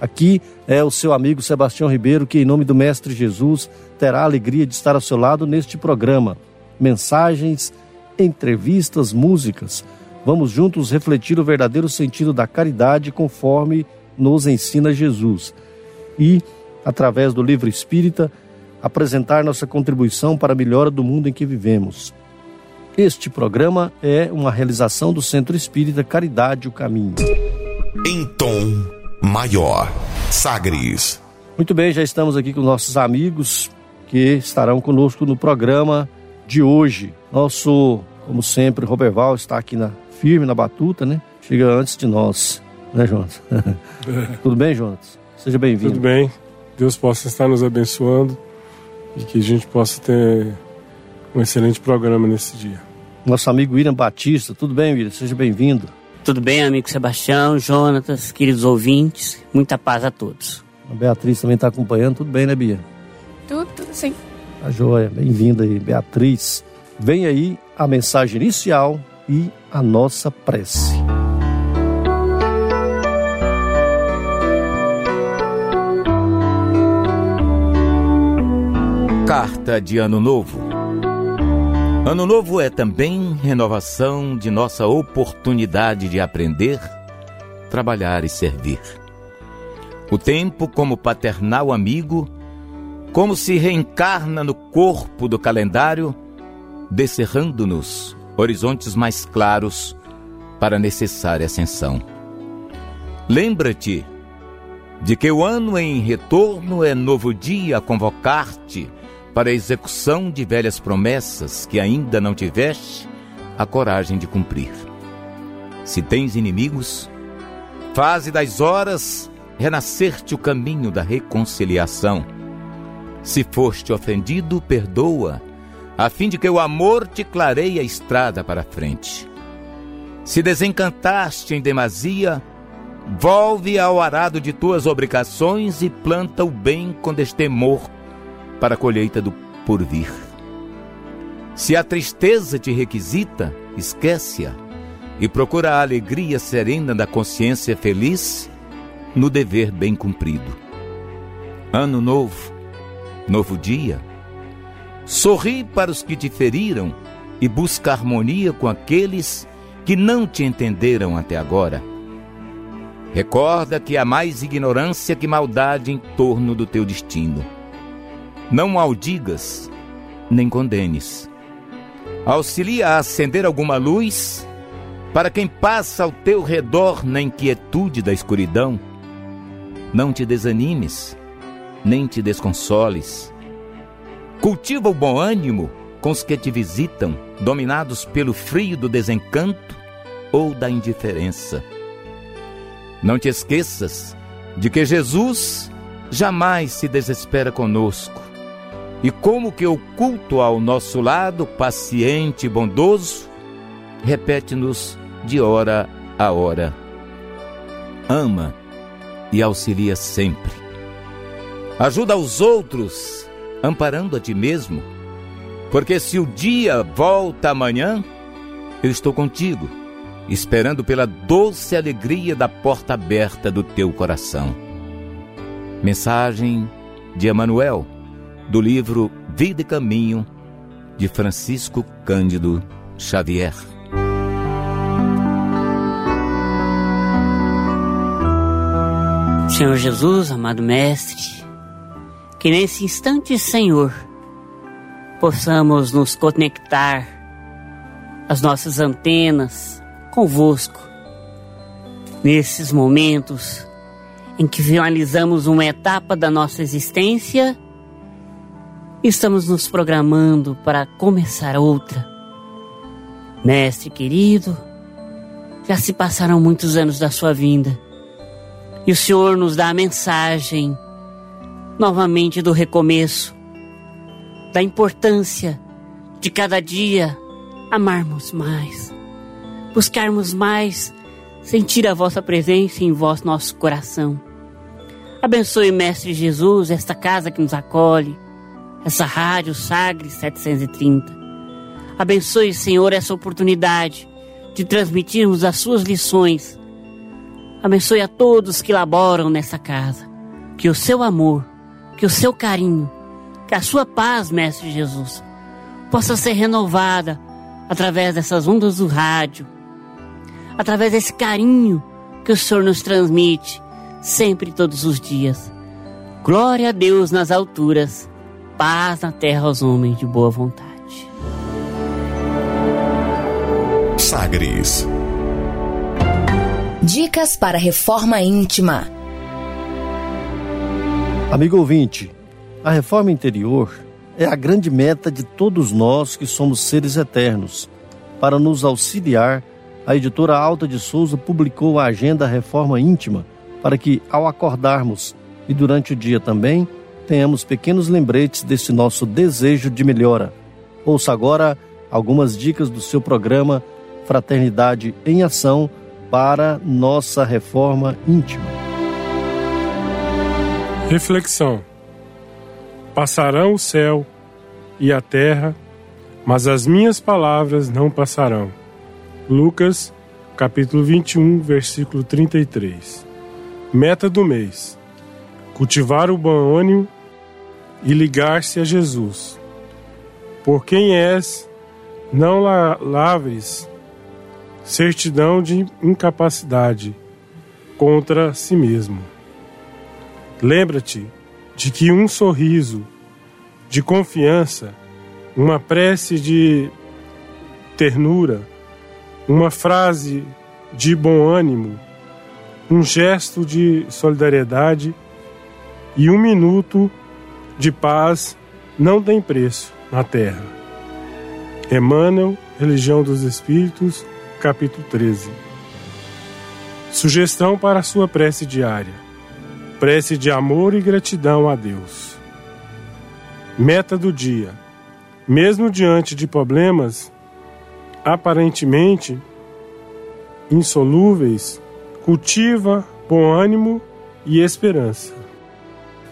Aqui é o seu amigo Sebastião Ribeiro, que, em nome do Mestre Jesus, terá a alegria de estar ao seu lado neste programa. Mensagens, entrevistas, músicas. Vamos juntos refletir o verdadeiro sentido da caridade conforme nos ensina Jesus. E, através do livro espírita, apresentar nossa contribuição para a melhora do mundo em que vivemos. Este programa é uma realização do Centro Espírita Caridade o Caminho. Em tom maior. Sagres. Muito bem, já estamos aqui com nossos amigos que estarão conosco no programa de hoje. Nosso, como sempre, Roberval está aqui na firme na batuta, né? Chega antes de nós, né, Jonas? Tudo bem, Jonas? Seja bem-vindo. Tudo bem. Deus possa estar nos abençoando e que a gente possa ter um excelente programa nesse dia. Nosso amigo William Batista, tudo bem, William? Seja bem-vindo. Tudo bem, amigo Sebastião, Jonatas, queridos ouvintes, muita paz a todos. A Beatriz também está acompanhando, tudo bem, né, Bia? Tudo, tudo sim. A joia, bem-vinda aí, Beatriz. Vem aí a mensagem inicial e a nossa prece. Carta de Ano Novo Ano Novo é também renovação de nossa oportunidade de aprender, trabalhar e servir. O tempo, como paternal amigo, como se reencarna no corpo do calendário, descerrando-nos horizontes mais claros para a necessária ascensão. Lembra-te de que o ano em retorno é novo dia a convocar-te para a execução de velhas promessas que ainda não tiveste a coragem de cumprir. Se tens inimigos, faze das horas renascer-te o caminho da reconciliação. Se foste ofendido, perdoa, a fim de que o amor te clareie a estrada para a frente. Se desencantaste em demasia, volve ao arado de tuas obrigações e planta o bem com destemor para a colheita do porvir. Se a tristeza te requisita, esquece-a e procura a alegria serena da consciência feliz no dever bem cumprido. Ano novo, novo dia. Sorri para os que te feriram e busca harmonia com aqueles que não te entenderam até agora. Recorda que há mais ignorância que maldade em torno do teu destino. Não maldigas, nem condenes. Auxilia a acender alguma luz para quem passa ao teu redor na inquietude da escuridão. Não te desanimes, nem te desconsoles. Cultiva o bom ânimo com os que te visitam, dominados pelo frio do desencanto ou da indiferença. Não te esqueças de que Jesus jamais se desespera conosco e como que oculto ao nosso lado, paciente e bondoso, repete-nos de hora a hora. Ama e auxilia sempre. Ajuda aos outros, amparando a ti mesmo, porque se o dia volta amanhã, eu estou contigo, esperando pela doce alegria da porta aberta do teu coração. Mensagem de Emanuel do livro Vida e Caminho, de Francisco Cândido Xavier. Senhor Jesus, amado Mestre, que nesse instante, Senhor, possamos nos conectar as nossas antenas convosco, nesses momentos em que finalizamos uma etapa da nossa existência estamos nos programando para começar outra. Mestre querido, já se passaram muitos anos da sua vinda e o Senhor nos dá a mensagem novamente do recomeço, da importância de cada dia amarmos mais, buscarmos mais sentir a vossa presença em vosso nosso coração. Abençoe, Mestre Jesus, esta casa que nos acolhe, essa rádio Sagres 730. Abençoe, Senhor, essa oportunidade de transmitirmos as suas lições. Abençoe a todos que laboram nessa casa. Que o seu amor, que o seu carinho, que a sua paz, Mestre Jesus, possa ser renovada através dessas ondas do rádio, através desse carinho que o Senhor nos transmite sempre todos os dias. Glória a Deus nas alturas, paz na terra aos homens de boa vontade. Sagres. Dicas para reforma íntima. Amigo ouvinte, a reforma interior é a grande meta de todos nós que somos seres eternos. Para nos auxiliar, a editora Alta de Souza publicou a Agenda Reforma Íntima para que, ao acordarmos e durante o dia também, tenhamos pequenos lembretes desse nosso desejo de melhora. Ouça agora algumas dicas do seu programa Fraternidade em Ação para nossa reforma íntima. Reflexão: Passarão o céu e a terra, mas as minhas palavras não passarão. Lucas, capítulo 21, versículo 33. Meta do mês: cultivar o bom ânimo e ligar-se a Jesus. Por quem és, não lavres certidão de incapacidade contra si mesmo. Lembra-te de que um sorriso de confiança, uma prece de ternura, uma frase de bom ânimo, um gesto de solidariedade e um minuto de paz não tem preço na terra. Emmanuel, Religião dos Espíritos, capítulo 13. Sugestão para a sua prece diária: prece de amor e gratidão a Deus. Meta do dia: mesmo diante de problemas, aparentemente insolúveis, cultiva bom ânimo e esperança.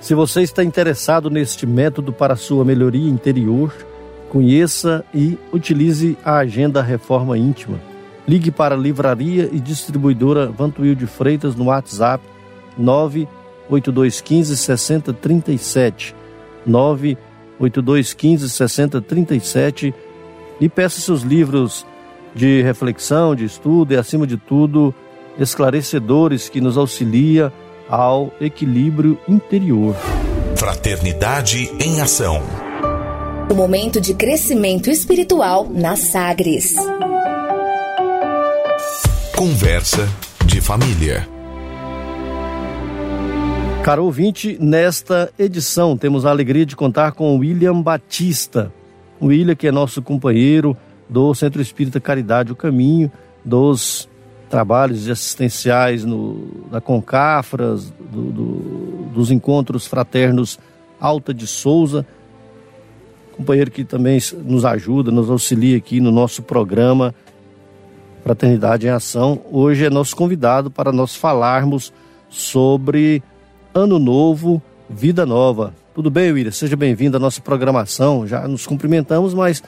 Se você está interessado neste método para sua melhoria interior, conheça e utilize a Agenda Reforma Íntima. Ligue para a Livraria e Distribuidora Vantuil de Freitas no WhatsApp 98215 6037 98215 6037 e peça seus livros de reflexão, de estudo e, acima de tudo, esclarecedores que nos auxilia ao equilíbrio interior. Fraternidade em ação. O momento de crescimento espiritual na Sagres. Conversa de família. Caro ouvinte, nesta edição temos a alegria de contar com o William Batista. O William, que é nosso companheiro do Centro Espírita Caridade, o caminho dos trabalhos assistenciais no, da Concafras, do, do, dos encontros fraternos Alta de Souza. Companheiro que também nos ajuda, nos auxilia aqui no nosso programa Fraternidade em Ação. Hoje é nosso convidado para nós falarmos sobre Ano Novo, Vida Nova. Tudo bem, William? Seja bem-vindo à nossa programação. Já nos cumprimentamos, mas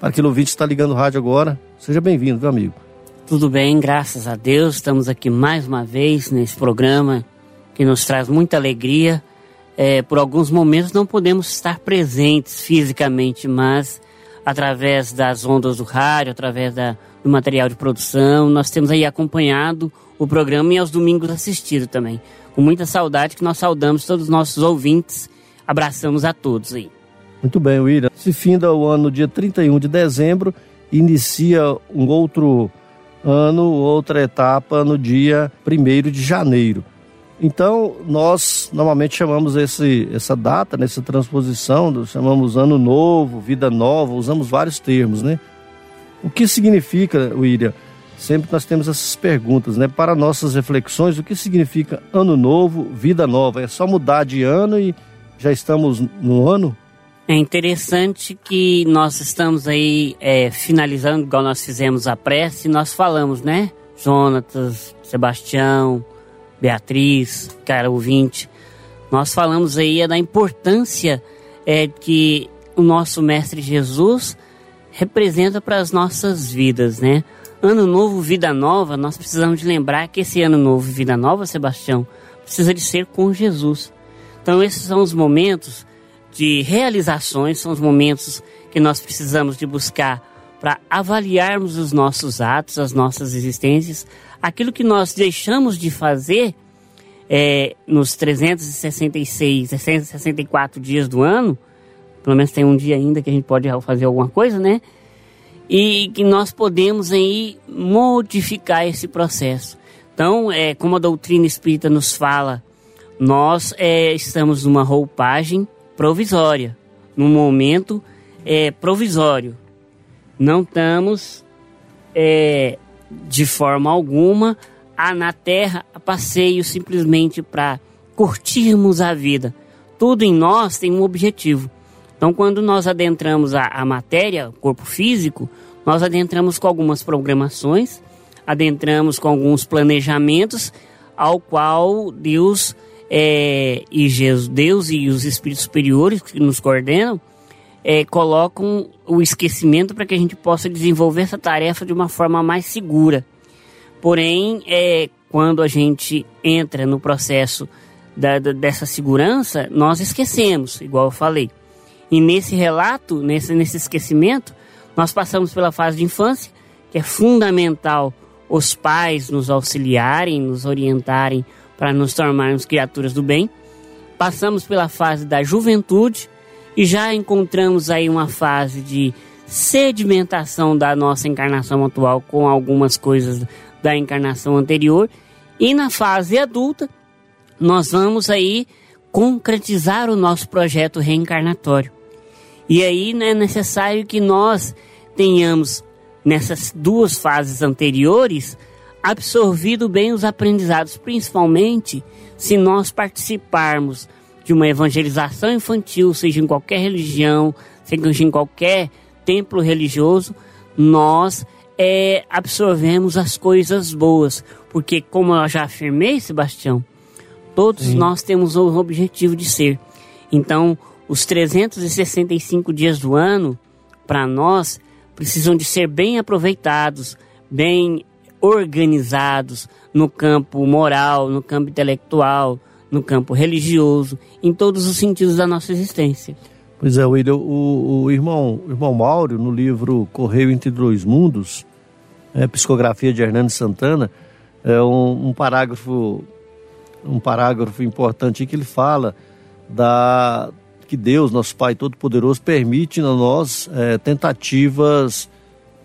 para aquele ouvinte que está ligando o rádio agora, seja bem-vindo, meu amigo. Tudo bem, graças a Deus. Estamos aqui mais uma vez nesse programa que nos traz muita alegria. É, por alguns momentos não podemos estar presentes fisicamente, mas através das ondas do rádio, através da, do material de produção, nós temos aí acompanhado o programa e aos domingos assistido também. Com muita saudade que nós saudamos todos os nossos ouvintes. Abraçamos a todos aí. Muito bem, William. Se finda o ano dia 31 de dezembro, inicia um outro ano, outra etapa no dia 1 de janeiro. Então, nós normalmente chamamos esse, essa data, nessa transposição, chamamos Ano Novo, Vida Nova, usamos vários termos, né? O que significa, William? Sempre nós temos essas perguntas, né? Para nossas reflexões, o que significa Ano Novo, Vida Nova? É só mudar de ano e já estamos no ano? É interessante que nós estamos aí é, finalizando, igual nós fizemos a prece, nós falamos, né? Jonatas, Sebastião, Beatriz, cara ouvinte, nós falamos aí da importância é, que o nosso Mestre Jesus representa para as nossas vidas, né? Ano novo, vida nova, nós precisamos de lembrar que esse ano novo, vida nova, Sebastião, precisa de ser com Jesus. Então esses são os momentos de realizações, são os momentos que nós precisamos de buscar para avaliarmos os nossos atos, as nossas existências, aquilo que nós deixamos de fazer é, nos 366, 364 dias do ano, pelo menos tem um dia ainda que a gente pode fazer alguma coisa, né? E que nós podemos aí modificar esse processo. Então, é, como a doutrina espírita nos fala, nós é, estamos numa roupagem provisória, num momento é, provisório. Não estamos é, de forma alguma a, na Terra a passeio simplesmente para curtirmos a vida. Tudo em nós tem um objetivo. Então, quando nós adentramos a, a matéria, o corpo físico, nós adentramos com algumas programações, adentramos com alguns planejamentos, ao qual Deus é, e Jesus, Deus e os espíritos superiores que nos coordenam é, colocam o esquecimento para que a gente possa desenvolver essa tarefa de uma forma mais segura. Porém, é, quando a gente entra no processo da, da, dessa segurança, nós esquecemos, igual eu falei. E nesse relato, nesse, nesse esquecimento, nós passamos pela fase de infância, que é fundamental os pais nos auxiliarem, nos orientarem para nos tornarmos criaturas do bem. Passamos pela fase da juventude e já encontramos aí uma fase de sedimentação da nossa encarnação atual com algumas coisas da encarnação anterior. E na fase adulta, nós vamos aí concretizar o nosso projeto reencarnatório. E aí né, é necessário que nós tenhamos, nessas duas fases anteriores, absorvido bem os aprendizados, principalmente se nós participarmos de uma evangelização infantil, seja em qualquer religião, seja em qualquer templo religioso, nós é, absorvemos as coisas boas. Porque, como eu já afirmei, Sebastião, todos Sim. nós temos o objetivo de ser. Então, os 365 dias do ano, para nós, precisam de ser bem aproveitados, bem organizados no campo moral, no campo intelectual, no campo religioso, em todos os sentidos da nossa existência. Pois é, William, o, o irmão, o irmão Mauro, no livro Correio entre Dois Mundos, é, psicografia de Hernando Santana, é um, um parágrafo um parágrafo importante que ele fala da, que Deus, nosso Pai Todo-Poderoso, permite a nós é, tentativas,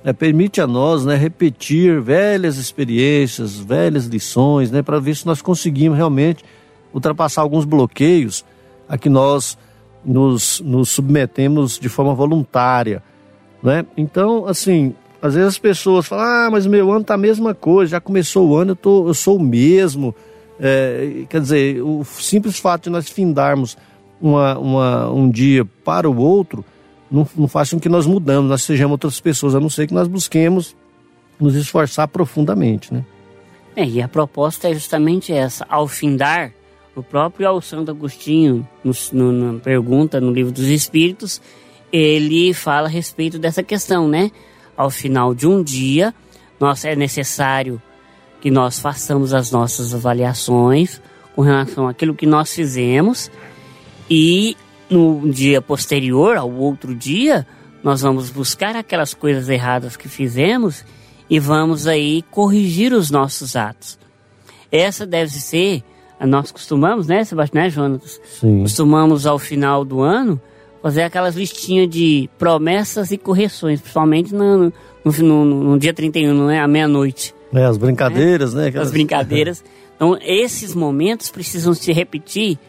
é, permite a nós né, repetir velhas experiências, velhas lições, né, para ver se nós conseguimos realmente ultrapassar alguns bloqueios a que nós nos, nos submetemos de forma voluntária. Né? Então, assim, às vezes as pessoas falam, ah, mas meu ano tá a mesma coisa, já começou o ano, eu, tô, eu sou o mesmo. É, quer dizer, o simples fato de nós findarmos uma, uma, um dia para o outro, não, não faz com que nós mudamos, nós sejamos outras pessoas, a não ser que nós busquemos nos esforçar profundamente, né? É, e a proposta é justamente essa, ao findar, o próprio Santo Agostinho, no, na pergunta no livro dos Espíritos, ele fala a respeito dessa questão, né? Ao final de um dia, nós, é necessário que nós façamos as nossas avaliações com relação àquilo que nós fizemos e no dia posterior, ao outro dia, nós vamos buscar aquelas coisas erradas que fizemos e vamos aí corrigir os nossos atos. Essa deve ser, nós costumamos, né, Sebastião, né, Jonas? Sim. Costumamos ao final do ano fazer aquelas listinhas de promessas e correções, principalmente no, no, no, no dia 31, né, à meia-noite. É, as brincadeiras, né? né? Aquelas... As brincadeiras. Então, esses momentos precisam se repetir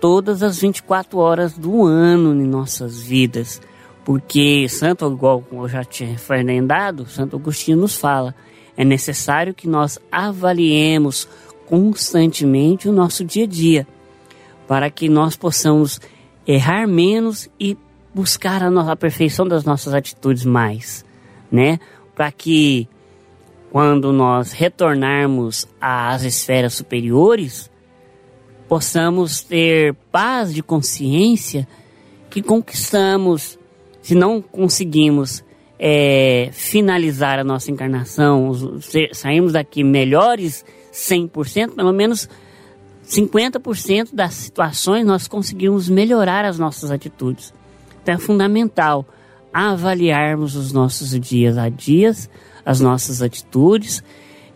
todas as 24 horas do ano em nossas vidas. Porque Santo, igual eu já tinha fernandado, Santo Agostinho nos fala, é necessário que nós avaliemos constantemente o nosso dia a dia, para que nós possamos errar menos e buscar a, nossa, a perfeição das nossas atitudes mais, né? Para que quando nós retornarmos às esferas superiores, possamos ter paz de consciência que conquistamos, se não conseguimos é, finalizar a nossa encarnação, sairmos daqui melhores 100%, pelo menos 50% das situações nós conseguimos melhorar as nossas atitudes. Então é fundamental avaliarmos os nossos dias a dias, as nossas atitudes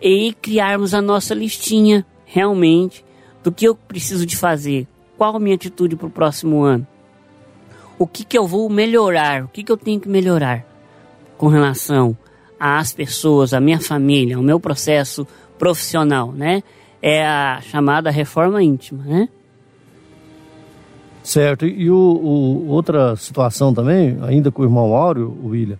e criarmos a nossa listinha realmente do que eu preciso de fazer, qual a minha atitude para o próximo ano, o que, que eu vou melhorar, o que, que eu tenho que melhorar com relação às pessoas, à minha família, ao meu processo profissional, né? É a chamada reforma íntima, né? Certo. E o, o, outra situação também, ainda com o irmão Áureo, William,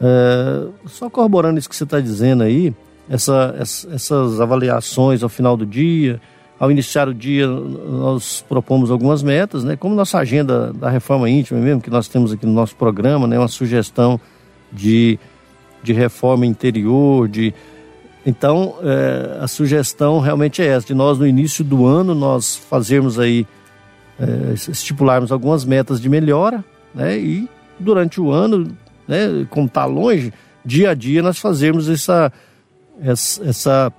é, só corroborando isso que você está dizendo aí, essa, essas avaliações ao final do dia, ao iniciar o dia, nós propomos algumas metas, né? Como nossa agenda da reforma íntima mesmo, que nós temos aqui no nosso programa, né? Uma sugestão de, de reforma interior, de... Então, é, a sugestão realmente é essa, de nós no início do ano, nós fazermos aí, é, estipularmos algumas metas de melhora, né? E durante o ano, né? Como está longe, dia a dia nós fazermos essa, essa, essa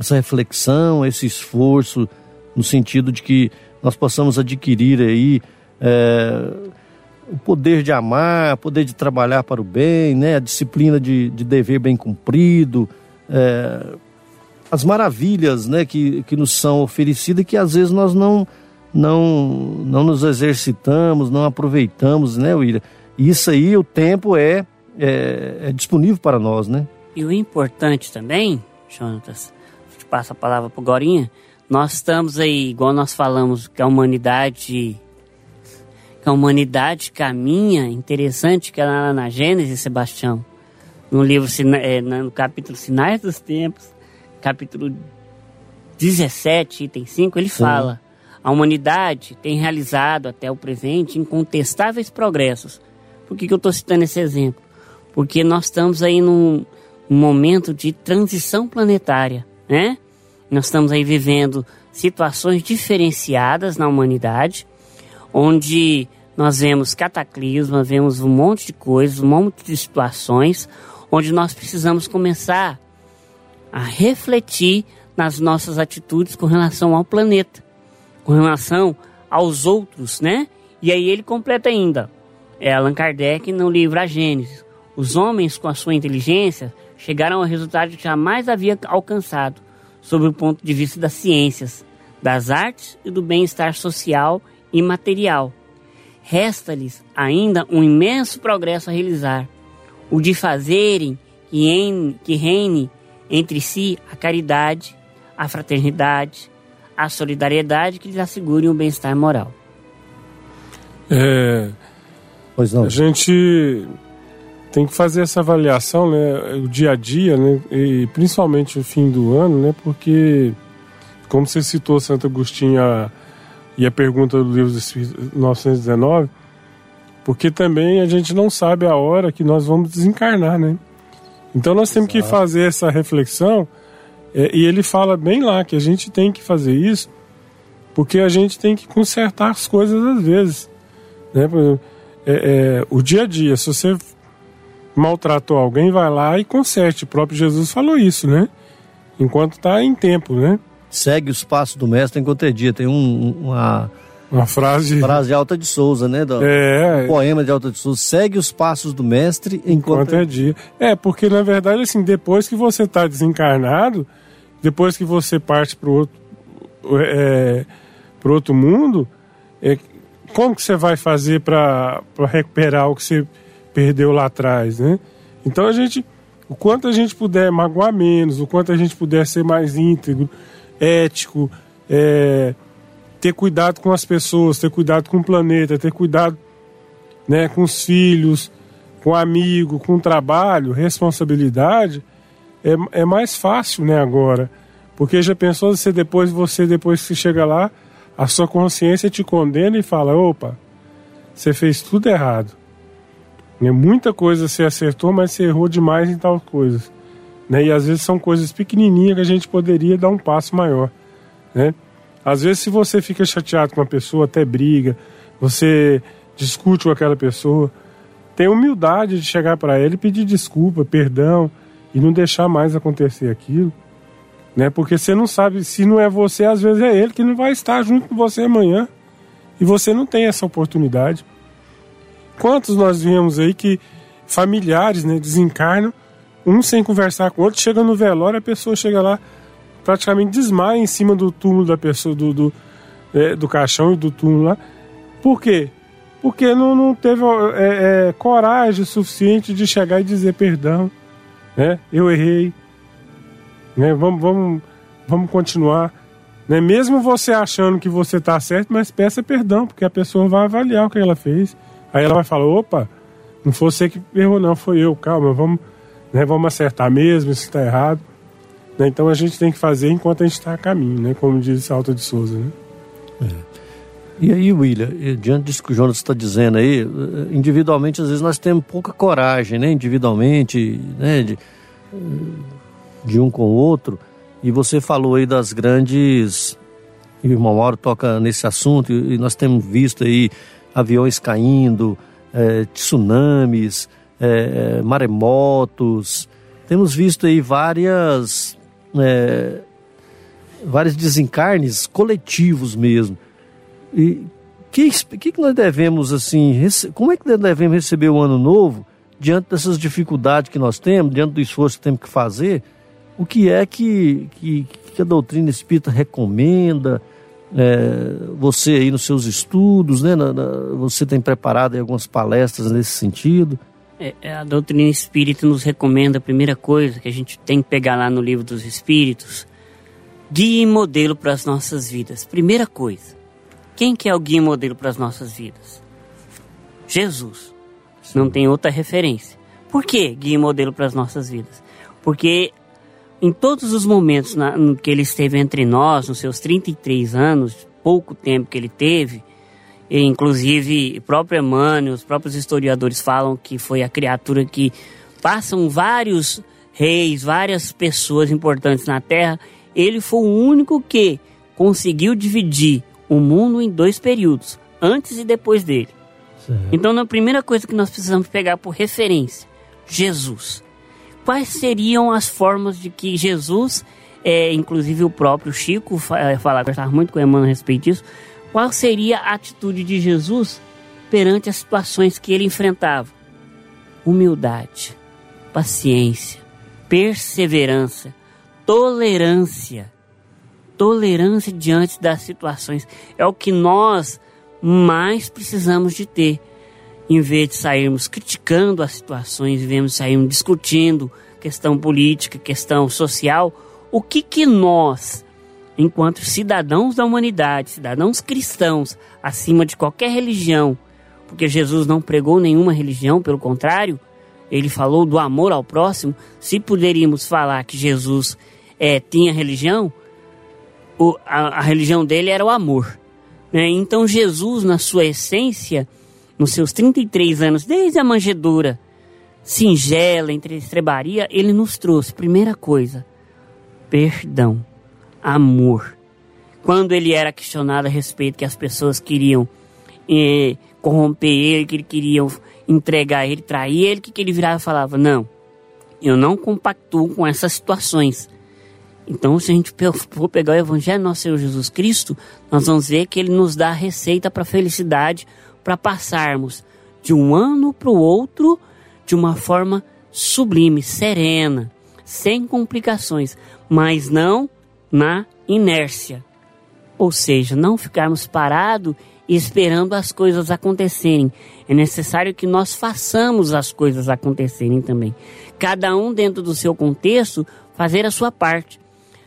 essa reflexão, esse esforço, no sentido de que nós possamos adquirir aí é, o poder de amar, o poder de trabalhar para o bem, né, a disciplina de, de dever bem cumprido, é, as maravilhas né, que, que nos são oferecidas que às vezes nós não, não, não nos exercitamos, não aproveitamos, né, William? Isso aí, o tempo é, é, é disponível para nós, né? E o importante também, Jonatas, passa a palavra para Gorinha, nós estamos aí, igual nós falamos, que a humanidade que a humanidade caminha, interessante que é lá na Gênesis, Sebastião, no livro, é, no capítulo Sinais dos Tempos, capítulo 17, item 5, ele Sim. fala, a humanidade tem realizado até o presente incontestáveis progressos. Por que, que eu estou citando esse exemplo? Porque nós estamos aí num, num momento de transição planetária né? Nós estamos aí vivendo situações diferenciadas na humanidade, onde nós vemos cataclismas, vemos um monte de coisas, um monte de situações, onde nós precisamos começar a refletir nas nossas atitudes com relação ao planeta, com relação aos outros, né? E aí ele completa ainda, é Allan Kardec no livro A Gênesis. Os homens, com a sua inteligência, chegaram ao resultado que jamais havia alcançado, sob o ponto de vista das ciências, das artes e do bem-estar social e material. Resta-lhes ainda um imenso progresso a realizar, o de fazerem que, em, que reine entre si a caridade, a fraternidade, a solidariedade que lhes assegurem o bem-estar moral. É, pois não. A gente tem que fazer essa avaliação, né, o dia a dia, né, e principalmente o fim do ano, né, porque, como você citou Santo Agostinho a, e a pergunta do livro de 1919, porque também a gente não sabe a hora que nós vamos desencarnar, né? Então nós temos Exato. que fazer essa reflexão, é, e ele fala bem lá que a gente tem que fazer isso, porque a gente tem que consertar as coisas às vezes, né? Por exemplo, é, é, o dia a dia, se você maltratou alguém, vai lá e conserte. O próprio Jesus falou isso, né? Enquanto está em tempo, né? Segue os passos do mestre enquanto é dia. Tem um, uma, uma frase... frase de Alta de Souza, né? Do, é. Um poema de Alta de Souza. Segue os passos do mestre enquanto, enquanto é dia. É, porque na verdade, assim, depois que você está desencarnado, depois que você parte para outro, é, pro outro mundo, é, como que você vai fazer para recuperar o que você perdeu lá atrás, né? Então a gente, o quanto a gente puder magoar menos, o quanto a gente puder ser mais íntegro, ético, é, ter cuidado com as pessoas, ter cuidado com o planeta, ter cuidado né, com os filhos, com o amigo, com o trabalho, responsabilidade, é, é mais fácil né, agora. Porque já pensou se depois você, depois que chega lá, a sua consciência te condena e fala, opa, você fez tudo errado. Né? Muita coisa você acertou, mas você errou demais em tal coisas. Né? E às vezes são coisas pequenininhas que a gente poderia dar um passo maior. Né? Às vezes, se você fica chateado com uma pessoa, até briga, você discute com aquela pessoa, tem humildade de chegar para ele e pedir desculpa, perdão e não deixar mais acontecer aquilo. Né? Porque você não sabe, se não é você, às vezes é ele que não vai estar junto com você amanhã. E você não tem essa oportunidade. Quantos nós vemos aí que familiares né, desencarnam, um sem conversar com o outro, chega no velório, a pessoa chega lá, praticamente desmaia em cima do túmulo da pessoa, do, do, é, do caixão e do túmulo lá. Por quê? Porque não, não teve é, é, coragem suficiente de chegar e dizer perdão. Né? Eu errei. Né? Vamos, vamos, vamos continuar. Né? Mesmo você achando que você está certo, mas peça perdão, porque a pessoa vai avaliar o que ela fez. Aí ela vai falar, opa, não foi você que errou não, foi eu, calma, vamos, né, vamos acertar mesmo, isso está errado. Né? Então a gente tem que fazer enquanto a gente está a caminho, né? como diz Alta de Souza. Né? É. E aí, William, diante disso que o Jonas está dizendo aí, individualmente às vezes nós temos pouca coragem, né? Individualmente, né? De, de um com o outro. E você falou aí das grandes. E o irmão Mauro toca nesse assunto, e nós temos visto aí aviões caindo, é, tsunamis, é, maremotos. Temos visto aí várias, é, vários desencarnes coletivos mesmo. E que, que, que nós devemos, assim, como é que devemos receber o ano novo diante dessas dificuldades que nós temos, diante do esforço que temos que fazer? O que é que, que, que a doutrina espírita recomenda? É, você aí nos seus estudos, né? Na, na, você tem preparado algumas palestras nesse sentido? É, é, a doutrina espírita nos recomenda a primeira coisa que a gente tem que pegar lá no livro dos Espíritos, guia e modelo para as nossas vidas. Primeira coisa, quem que é o guia e modelo para as nossas vidas? Jesus. Não tem outra referência. Por que guia e modelo para as nossas vidas? Porque em todos os momentos na, que ele esteve entre nós, nos seus 33 anos, pouco tempo que ele teve, e inclusive o próprio Emmanuel, os próprios historiadores falam que foi a criatura que passam vários reis, várias pessoas importantes na Terra, ele foi o único que conseguiu dividir o mundo em dois períodos, antes e depois dele. Certo. Então, a primeira coisa que nós precisamos pegar por referência, Jesus quais seriam as formas de que Jesus, é, inclusive o próprio Chico é, falava, gostava muito com o Emmanuel a respeito disso, qual seria a atitude de Jesus perante as situações que ele enfrentava? Humildade, paciência, perseverança, tolerância. Tolerância diante das situações é o que nós mais precisamos de ter em vez de sairmos criticando as situações, devemos sairmos discutindo questão política, questão social, o que que nós, enquanto cidadãos da humanidade, cidadãos cristãos, acima de qualquer religião, porque Jesus não pregou nenhuma religião, pelo contrário, ele falou do amor ao próximo. Se poderíamos falar que Jesus é, tinha religião, o, a, a religião dele era o amor. Né? Então Jesus, na sua essência, nos seus 33 anos, desde a manjedoura singela, entre estrebaria, ele nos trouxe, primeira coisa, perdão, amor. Quando ele era questionado a respeito que as pessoas queriam eh, corromper ele, que queriam entregar ele, trair ele, que, que ele virava e falava, não, eu não compactuo com essas situações. Então, se a gente for pegar o Evangelho nosso Senhor Jesus Cristo, nós vamos ver que ele nos dá a receita para a felicidade, para passarmos de um ano para o outro de uma forma sublime, serena, sem complicações, mas não na inércia. Ou seja, não ficarmos parados esperando as coisas acontecerem. É necessário que nós façamos as coisas acontecerem também. Cada um dentro do seu contexto fazer a sua parte.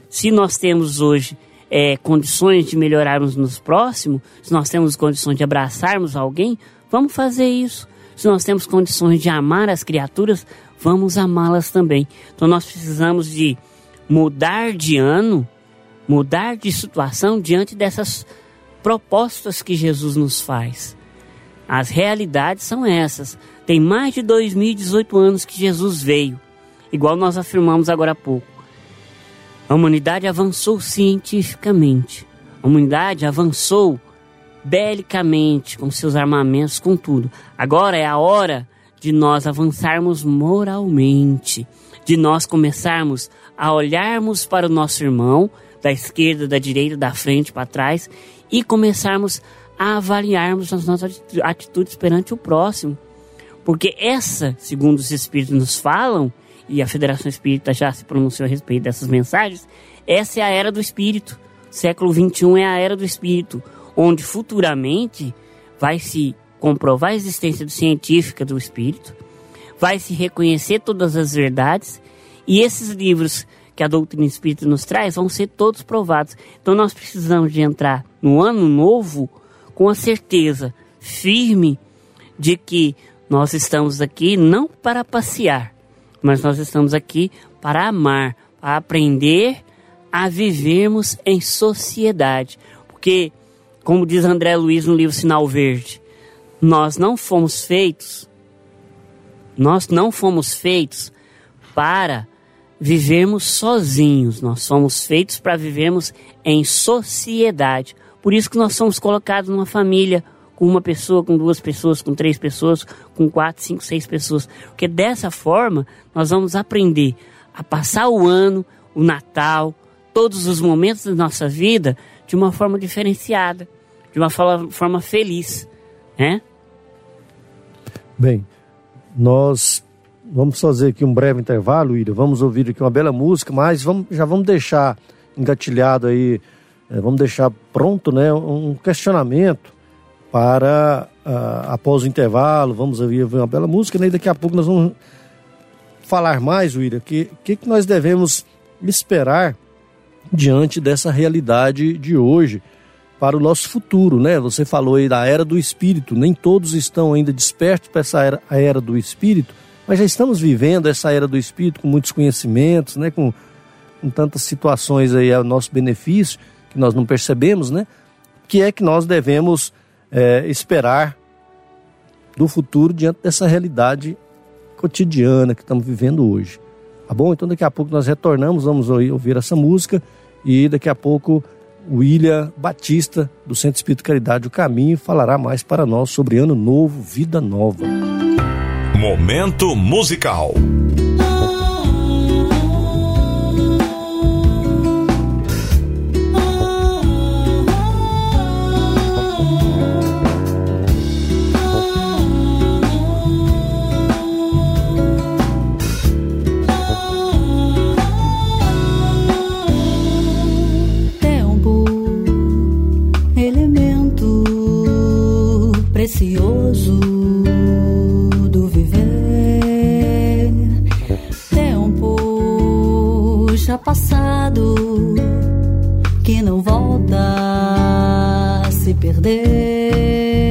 Se nós temos hoje é, condições de melhorarmos nos próximos, se nós temos condições de abraçarmos alguém, vamos fazer isso. Se nós temos condições de amar as criaturas, vamos amá-las também. Então nós precisamos de mudar de ano, mudar de situação diante dessas propostas que Jesus nos faz. As realidades são essas. Tem mais de 2018 anos que Jesus veio, igual nós afirmamos agora há pouco. A humanidade avançou cientificamente. A humanidade avançou belicamente, com seus armamentos, com tudo. Agora é a hora de nós avançarmos moralmente, de nós começarmos a olharmos para o nosso irmão, da esquerda, da direita, da frente, para trás, e começarmos a avaliarmos as nossas atitudes perante o próximo. Porque essa, segundo os Espíritos nos falam, e a Federação Espírita já se pronunciou a respeito dessas mensagens, essa é a era do Espírito. Século XXI é a era do Espírito, onde futuramente vai se comprovar a existência do científica do Espírito, vai se reconhecer todas as verdades, e esses livros que a doutrina espírita nos traz vão ser todos provados. Então nós precisamos de entrar no ano novo com a certeza firme de que nós estamos aqui não para passear, mas nós estamos aqui para amar, para aprender a vivermos em sociedade. Porque, como diz André Luiz no livro Sinal Verde, nós não fomos feitos, nós não fomos feitos para vivermos sozinhos, nós somos feitos para vivermos em sociedade. Por isso que nós somos colocados numa família com uma pessoa, com duas pessoas, com três pessoas, com quatro, cinco, seis pessoas. Porque dessa forma nós vamos aprender a passar o ano, o Natal, todos os momentos da nossa vida de uma forma diferenciada, de uma forma, feliz, né? Bem, nós Vamos fazer aqui um breve intervalo, Ida. Vamos ouvir aqui uma bela música, mas vamos, já vamos deixar engatilhado aí, é, vamos deixar pronto, né, um questionamento para uh, após o intervalo. Vamos ouvir uma bela música, né, e daqui a pouco nós vamos falar mais, Ida, o que, que, que nós devemos esperar diante dessa realidade de hoje para o nosso futuro, né? Você falou aí da era do espírito, nem todos estão ainda despertos para essa era, a era do espírito, mas já estamos vivendo essa era do Espírito com muitos conhecimentos, né? com, com tantas situações aí ao nosso benefício, que nós não percebemos, né? que é que nós devemos é, esperar do futuro diante dessa realidade cotidiana que estamos vivendo hoje. Tá bom? Então daqui a pouco nós retornamos, vamos ouvir essa música e daqui a pouco o William Batista, do Centro Espírito Caridade O Caminho, falará mais para nós sobre Ano Novo, Vida Nova. Momento musical. Precioso já passado que não volta, se perdeu.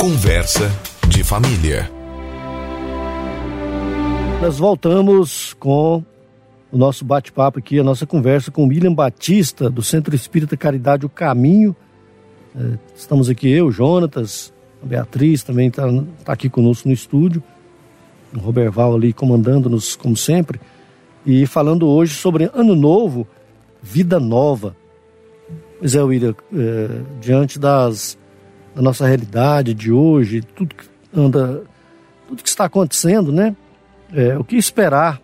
Conversa de família. Nós voltamos com o nosso bate-papo aqui, a nossa conversa com William Batista, do Centro Espírita Caridade O Caminho. É, estamos aqui eu, Jonatas, a Beatriz também está tá aqui conosco no estúdio, o Roberval ali comandando-nos como sempre, e falando hoje sobre Ano Novo, Vida Nova. Pois é, William, é, diante das da nossa realidade de hoje, tudo que anda, tudo que está acontecendo, né? É, o que esperar?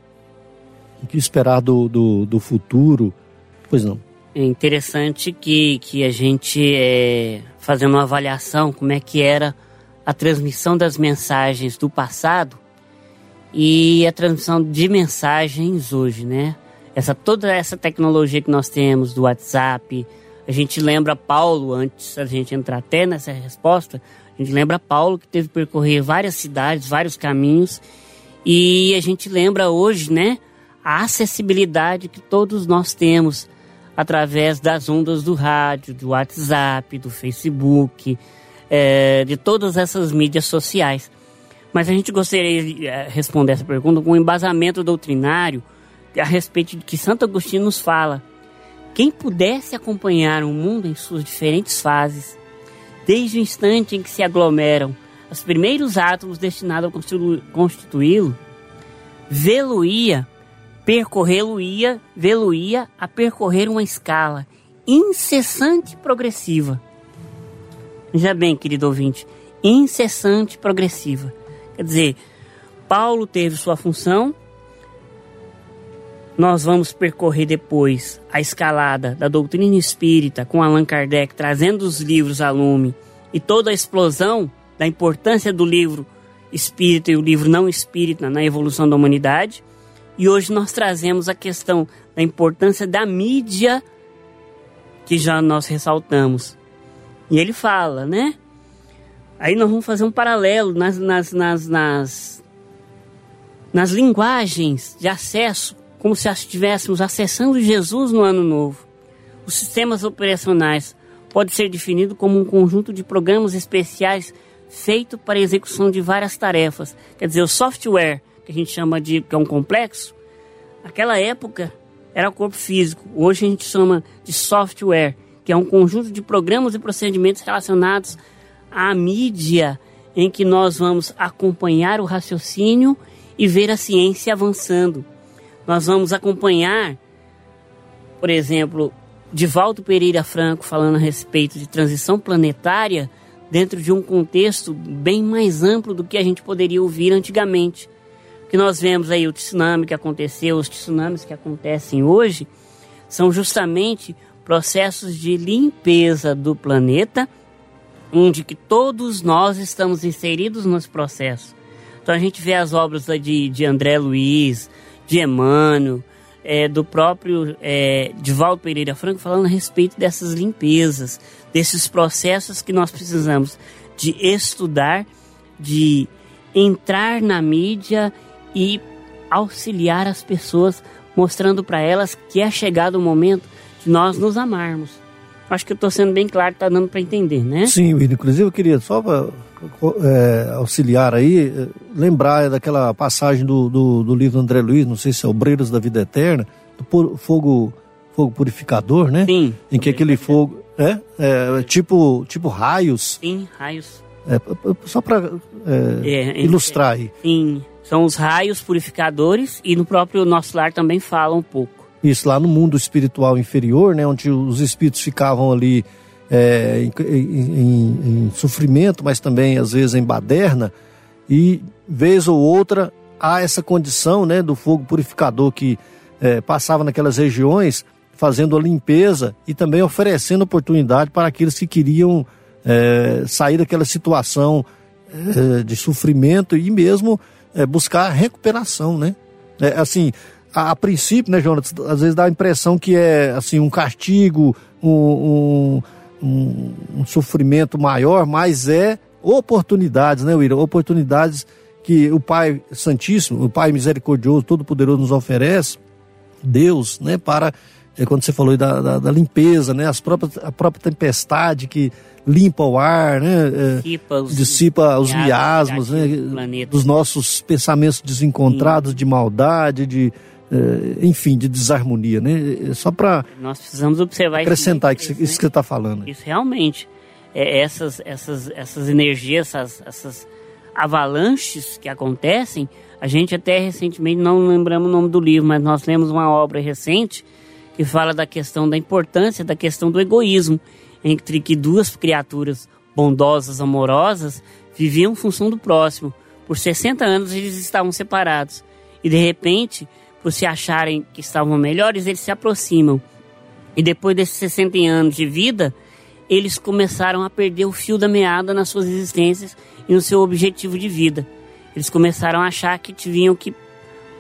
O que esperar do, do, do futuro? Pois não. É interessante que, que a gente, é, fazendo uma avaliação, como é que era a transmissão das mensagens do passado e a transmissão de mensagens hoje, né? Essa, toda essa tecnologia que nós temos do WhatsApp, a gente lembra Paulo, antes da gente entrar até nessa resposta, a gente lembra Paulo que teve que percorrer várias cidades, vários caminhos, e a gente lembra hoje, né, a acessibilidade que todos nós temos através das ondas do rádio, do WhatsApp, do Facebook, é, de todas essas mídias sociais. Mas a gente gostaria de eh, responder essa pergunta com um embasamento doutrinário a respeito de que Santo Agostinho nos fala quem pudesse acompanhar o mundo em suas diferentes fases, desde o instante em que se aglomeram os primeiros átomos destinados a constituí-lo, vê-lo-ia, percorrê-lo-ia, vê-lo-ia a percorrer uma escala incessante e progressiva. Já bem, querido ouvinte, incessante e progressiva. Quer dizer, Paulo teve sua função, nós vamos percorrer depois a escalada da doutrina espírita com Allan Kardec trazendo os livros a lume e toda a explosão da importância do livro espírita e o livro não espírita na evolução da humanidade. E hoje nós trazemos a questão da importância da mídia que já nós ressaltamos. E ele fala, né? Aí nós vamos fazer um paralelo nas, nas, nas, nas, nas linguagens de acesso como se estivéssemos acessando Jesus no ano novo. Os sistemas operacionais pode ser definido como um conjunto de programas especiais feito para execução de várias tarefas. Quer dizer, o software, que a gente chama de que é um complexo, aquela época era o corpo físico. Hoje a gente chama de software, que é um conjunto de programas e procedimentos relacionados à mídia em que nós vamos acompanhar o raciocínio e ver a ciência avançando. Nós vamos acompanhar, por exemplo, Divaldo Pereira Franco falando a respeito de transição planetária dentro de um contexto bem mais amplo do que a gente poderia ouvir antigamente. Que nós vemos aí o tsunami que aconteceu, os tsunamis que acontecem hoje, são justamente processos de limpeza do planeta, onde que todos nós estamos inseridos nesse processo. Então a gente vê as obras de, de André Luiz, de Emmanuel, é, do próprio é, Divaldo Pereira Franco, falando a respeito dessas limpezas, desses processos que nós precisamos de estudar, de entrar na mídia e auxiliar as pessoas, mostrando para elas que é chegado o momento de nós nos amarmos. Acho que eu estou sendo bem claro, está dando para entender, né? Sim, William. Inclusive, eu queria só pra, é, auxiliar aí, é, lembrar daquela passagem do, do, do, livro André Luiz, não sei se é Obreiros da Vida Eterna, do fogo, fogo purificador, né? Sim. Em que aquele fogo. É, é tipo, tipo raios. Sim, raios. É, só para é, é, ilustrar aí. Sim, são os raios purificadores e no próprio nosso lar também fala um pouco. Isso, lá no mundo espiritual inferior, né, onde os espíritos ficavam ali é, em, em, em, sofrimento, mas também às vezes em baderna, e vez ou outra há essa condição né, do fogo purificador que é, passava naquelas regiões, fazendo a limpeza e também oferecendo oportunidade para aqueles que queriam é, sair daquela situação é, de sofrimento e mesmo é, buscar recuperação, né? É, assim, a, a, princípio, né, Jonas, às vezes dá a impressão que é assim um castigo, um, um, um, sofrimento maior, mas é oportunidades, né, William? Oportunidades que o Pai Santíssimo, o Pai Misericordioso, Todo-Poderoso nos oferece, Deus, né, para, é, quando você falou da, da, da, limpeza, né, as próprias, a própria tempestade que limpa o ar, né, é, dissipa os, dissipa os miasmos, né, dos nossos pensamentos desencontrados Sim. de maldade, de enfim, de desarmonia, né? É só para nós precisamos observar acrescentar isso, isso, né? isso que você está falando. Isso realmente, é, essas, essas, essas energias, essas, essas avalanches que acontecem, a gente até recentemente não lembramos o nome do livro, mas nós lemos uma obra recente que fala da questão da importância da questão do egoísmo entre que duas criaturas bondosas, amorosas, viviam em função do próximo. Por 60 anos eles estavam separados e de repente por se acharem que estavam melhores, eles se aproximam. E depois desses 60 anos de vida, eles começaram a perder o fio da meada nas suas existências e no seu objetivo de vida. Eles começaram a achar que tinham que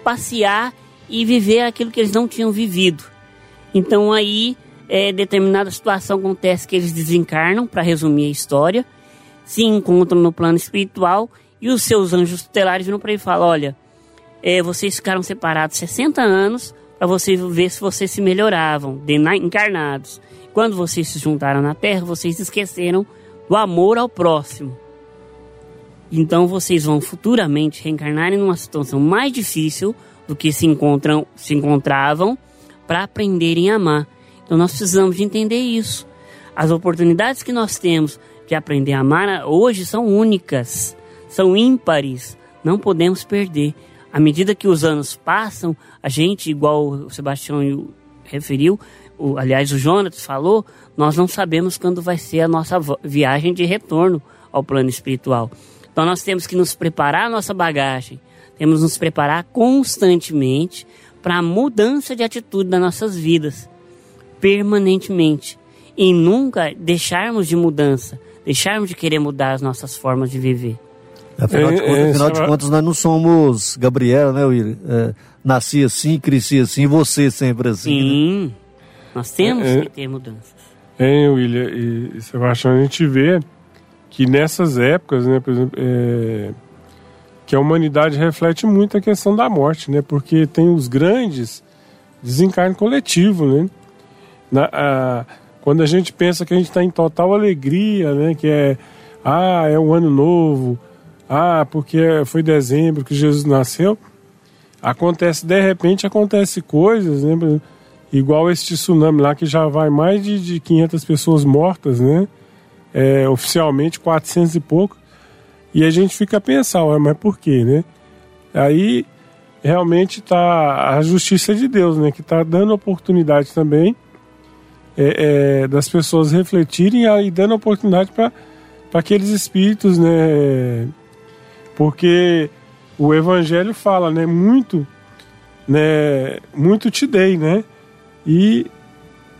passear e viver aquilo que eles não tinham vivido. Então aí, é, determinada situação acontece que eles desencarnam, para resumir a história, se encontram no plano espiritual e os seus anjos tutelares viram para ele e falam: Olha, é, vocês ficaram separados 60 anos para vocês ver se vocês se melhoravam, encarnados. Quando vocês se juntaram na Terra, vocês esqueceram do amor ao próximo. Então vocês vão futuramente reencarnar em uma situação mais difícil do que se encontram, se encontravam para aprenderem a amar. Então nós precisamos de entender isso. As oportunidades que nós temos de aprender a amar hoje são únicas, são ímpares, não podemos perder à medida que os anos passam, a gente, igual o Sebastião referiu, o, aliás, o Jonas falou, nós não sabemos quando vai ser a nossa viagem de retorno ao plano espiritual. Então nós temos que nos preparar a nossa bagagem, temos que nos preparar constantemente para a mudança de atitude das nossas vidas, permanentemente. E nunca deixarmos de mudança, deixarmos de querer mudar as nossas formas de viver. Afinal, de, contas, é, afinal de contas, nós não somos Gabriela, né, William? É, nasci assim, cresci assim, você sempre assim. Né? Sim, né? nós temos é, que ter mudanças. É, William e Sebastião, a gente vê que nessas épocas, né, por exemplo, é, que a humanidade reflete muito a questão da morte, né? Porque tem os grandes desencarne coletivo, né? Na, a, quando a gente pensa que a gente está em total alegria, né? Que é, ah, é um ano novo, ah, porque foi dezembro que Jesus nasceu. Acontece, de repente, acontece coisas, né? Igual este tsunami lá, que já vai mais de, de 500 pessoas mortas, né? É, oficialmente 400 e pouco. E a gente fica a pensar, ué, mas por quê, né? Aí realmente está a justiça de Deus, né? Que está dando oportunidade também é, é, das pessoas refletirem e dando oportunidade para aqueles espíritos, né? Porque o evangelho fala, né, muito, né, muito te dei, né? E,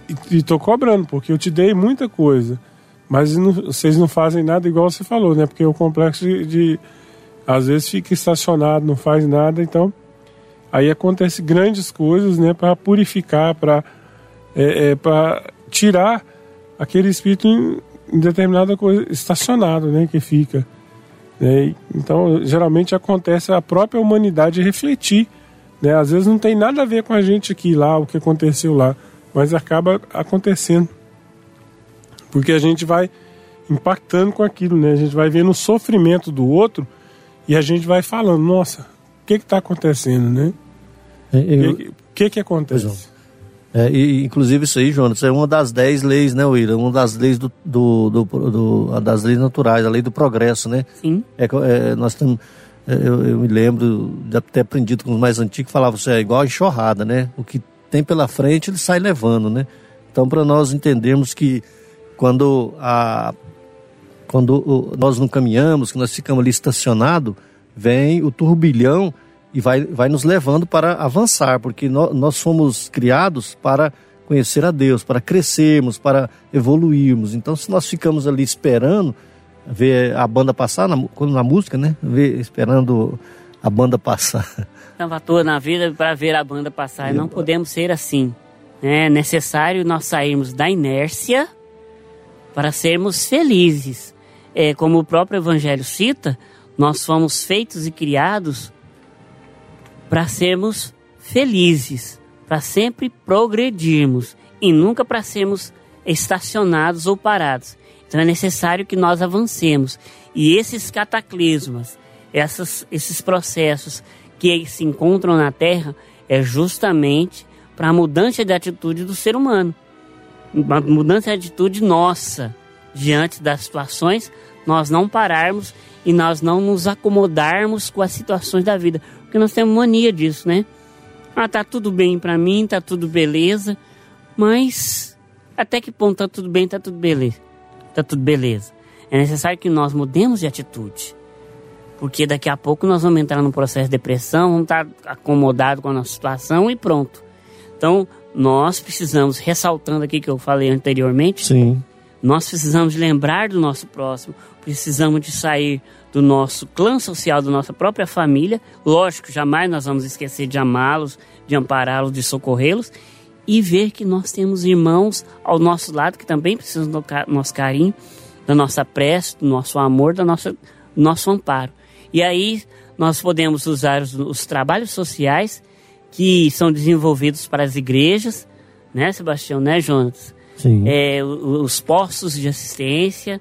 e, e tô cobrando, porque eu te dei muita coisa. Mas não, vocês não fazem nada igual você falou, né? Porque o complexo de, de às vezes fica estacionado, não faz nada, então aí acontece grandes coisas, né, para purificar, para é, é para tirar aquele espírito em, em determinada coisa estacionado, né, que fica. Né? Então, geralmente acontece a própria humanidade refletir. Né? Às vezes não tem nada a ver com a gente aqui lá, o que aconteceu lá, mas acaba acontecendo. Porque a gente vai impactando com aquilo, né? A gente vai vendo o sofrimento do outro e a gente vai falando, nossa, o que está acontecendo, né? O que, que, que acontece? É, e, inclusive isso aí, Jonas, é uma das dez leis, né, William? Uma das leis do, do, do, do das leis naturais, a lei do progresso, né? Sim. É, é, nós estamos é, eu, eu, me lembro de ter aprendido com os mais antigos que falavam isso é igual a enxurrada, né? O que tem pela frente ele sai levando, né? Então para nós entendermos que quando a quando nós não caminhamos, que nós ficamos ali estacionados, vem o turbilhão e vai, vai nos levando para avançar, porque nós, nós fomos criados para conhecer a Deus, para crescermos, para evoluirmos. Então, se nós ficamos ali esperando ver a banda passar, na, na música, né? Ver, esperando a banda passar. Estava toda na vida para ver a banda passar. E não podemos ser assim. É necessário nós sairmos da inércia para sermos felizes. É, como o próprio Evangelho cita, nós fomos feitos e criados para sermos felizes, para sempre progredirmos e nunca para sermos estacionados ou parados. Então é necessário que nós avancemos. E esses cataclismas, essas, esses processos que se encontram na Terra, é justamente para a mudança de atitude do ser humano. Uma mudança de atitude nossa diante das situações, nós não pararmos e nós não nos acomodarmos com as situações da vida, porque nós temos mania disso, né? Ah, tá tudo bem para mim, tá tudo beleza, mas até que ponto tá tudo bem, tá tudo beleza? tá tudo beleza. É necessário que nós mudemos de atitude. Porque daqui a pouco nós vamos entrar num processo de depressão, vamos estar acomodados com a nossa situação e pronto. Então, nós precisamos, ressaltando aqui que eu falei anteriormente, Sim. nós precisamos lembrar do nosso próximo, precisamos de sair do nosso clã social, da nossa própria família. Lógico, jamais nós vamos esquecer de amá-los, de ampará-los, de socorrê-los e ver que nós temos irmãos ao nosso lado que também precisam do nosso carinho, da nossa prece, do nosso amor, do nosso, nosso amparo. E aí nós podemos usar os, os trabalhos sociais que são desenvolvidos para as igrejas, né, Sebastião, né, Jonas? Sim. É, os postos de assistência,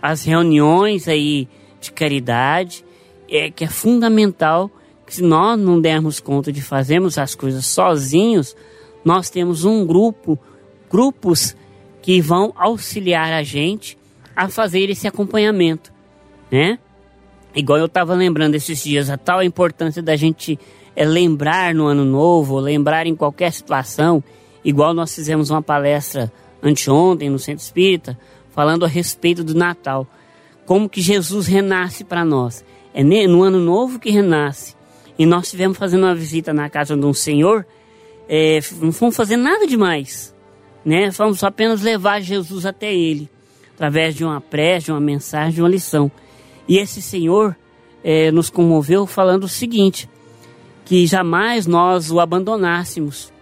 as reuniões aí de caridade, é, que é fundamental que se nós não dermos conta de fazermos as coisas sozinhos, nós temos um grupo, grupos que vão auxiliar a gente a fazer esse acompanhamento, né? Igual eu estava lembrando esses dias, a tal importância da gente é, lembrar no ano novo, lembrar em qualquer situação, igual nós fizemos uma palestra anteontem no Centro Espírita, falando a respeito do Natal. Como que Jesus renasce para nós. É no ano novo que renasce. E nós estivemos fazendo uma visita na casa de um senhor é, não fomos fazer nada demais, né? Fomos apenas levar Jesus até Ele, através de uma prece, de uma mensagem, de uma lição. E esse Senhor é, nos comoveu falando o seguinte, que jamais nós o abandonássemos.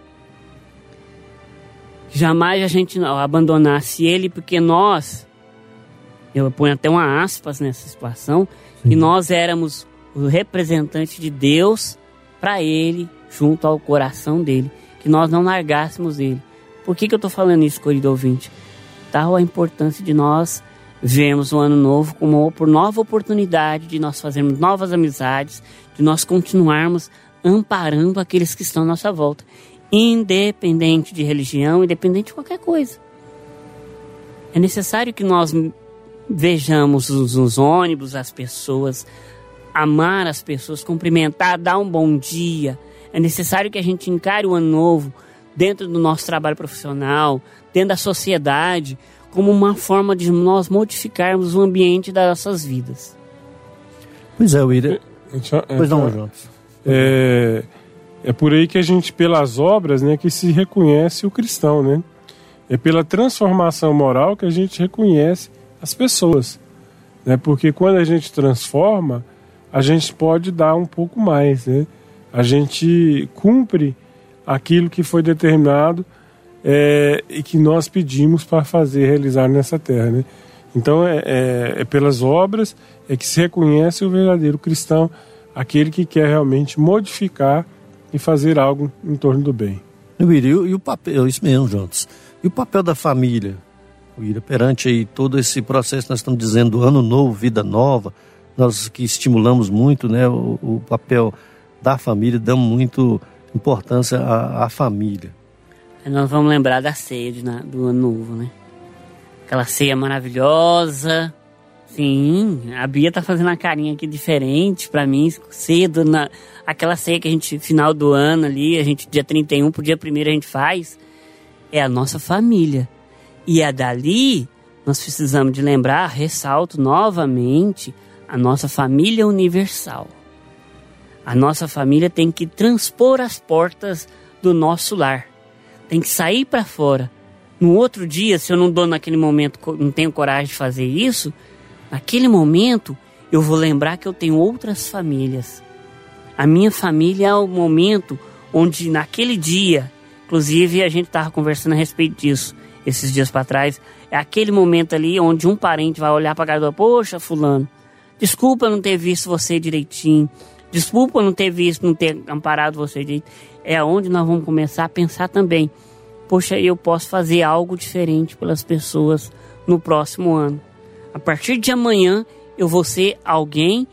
Jamais a gente abandonasse Ele, porque nós, eu ponho até uma aspas nessa situação, Sim. que nós éramos o representante de Deus para Ele junto ao coração dele, que nós não largássemos ele. Por que, que eu estou falando isso, querido ouvinte? Tal a importância de nós vermos o ano novo como uma nova oportunidade de nós fazermos novas amizades, de nós continuarmos amparando aqueles que estão à nossa volta, independente de religião, independente de qualquer coisa. É necessário que nós vejamos os, os ônibus, as pessoas, amar as pessoas, cumprimentar, dar um bom dia, é necessário que a gente encare o ano novo dentro do nosso trabalho profissional, dentro da sociedade, como uma forma de nós modificarmos o ambiente das nossas vidas. Pois é, William. É, pois não, João. É, é por aí que a gente, pelas obras, né, que se reconhece o cristão, né? É pela transformação moral que a gente reconhece as pessoas, né? Porque quando a gente transforma, a gente pode dar um pouco mais, né? a gente cumpre aquilo que foi determinado é, e que nós pedimos para fazer, realizar nessa terra. Né? Então, é, é, é, pelas obras é que se reconhece o verdadeiro cristão, aquele que quer realmente modificar e fazer algo em torno do bem. E, e o papel, isso mesmo, Juntos. E o papel da família? Ira, perante todo esse processo nós estamos dizendo ano novo, vida nova, nós que estimulamos muito né, o, o papel da família, damos muito importância à, à família. Nós vamos lembrar da ceia de, do ano novo, né? Aquela ceia maravilhosa. Sim, a Bia tá fazendo uma carinha aqui diferente para mim, cedo, na, aquela ceia que a gente, final do ano ali, a gente, dia 31 pro dia 1 a gente faz, é a nossa família. E a dali, nós precisamos de lembrar, ressalto novamente, a nossa família universal. A nossa família tem que transpor as portas do nosso lar. Tem que sair para fora. No outro dia, se eu não dou naquele momento, não tenho coragem de fazer isso, naquele momento eu vou lembrar que eu tenho outras famílias. A minha família é o momento onde naquele dia, inclusive a gente estava conversando a respeito disso esses dias para trás, é aquele momento ali onde um parente vai olhar para casa do poxa, fulano, desculpa não ter visto você direitinho, desculpa não ter visto, não ter amparado você direito. É onde nós vamos começar a pensar também, poxa, eu posso fazer algo diferente pelas pessoas no próximo ano. A partir de amanhã eu vou ser alguém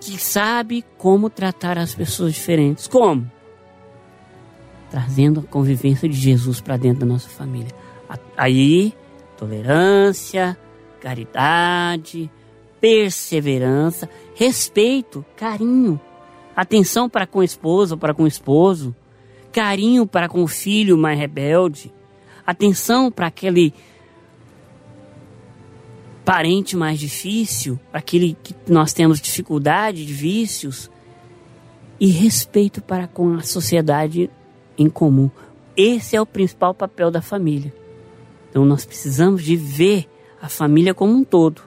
que sabe como tratar as pessoas diferentes. Como? Trazendo a convivência de Jesus para dentro da nossa família. Aí, tolerância, caridade, perseverança, respeito, carinho, atenção para com a esposa, para com o esposo, carinho para com o filho mais rebelde, atenção para aquele parente mais difícil, aquele que nós temos dificuldade de vícios, e respeito para com a sociedade em comum. Esse é o principal papel da família. Então nós precisamos de ver a família como um todo,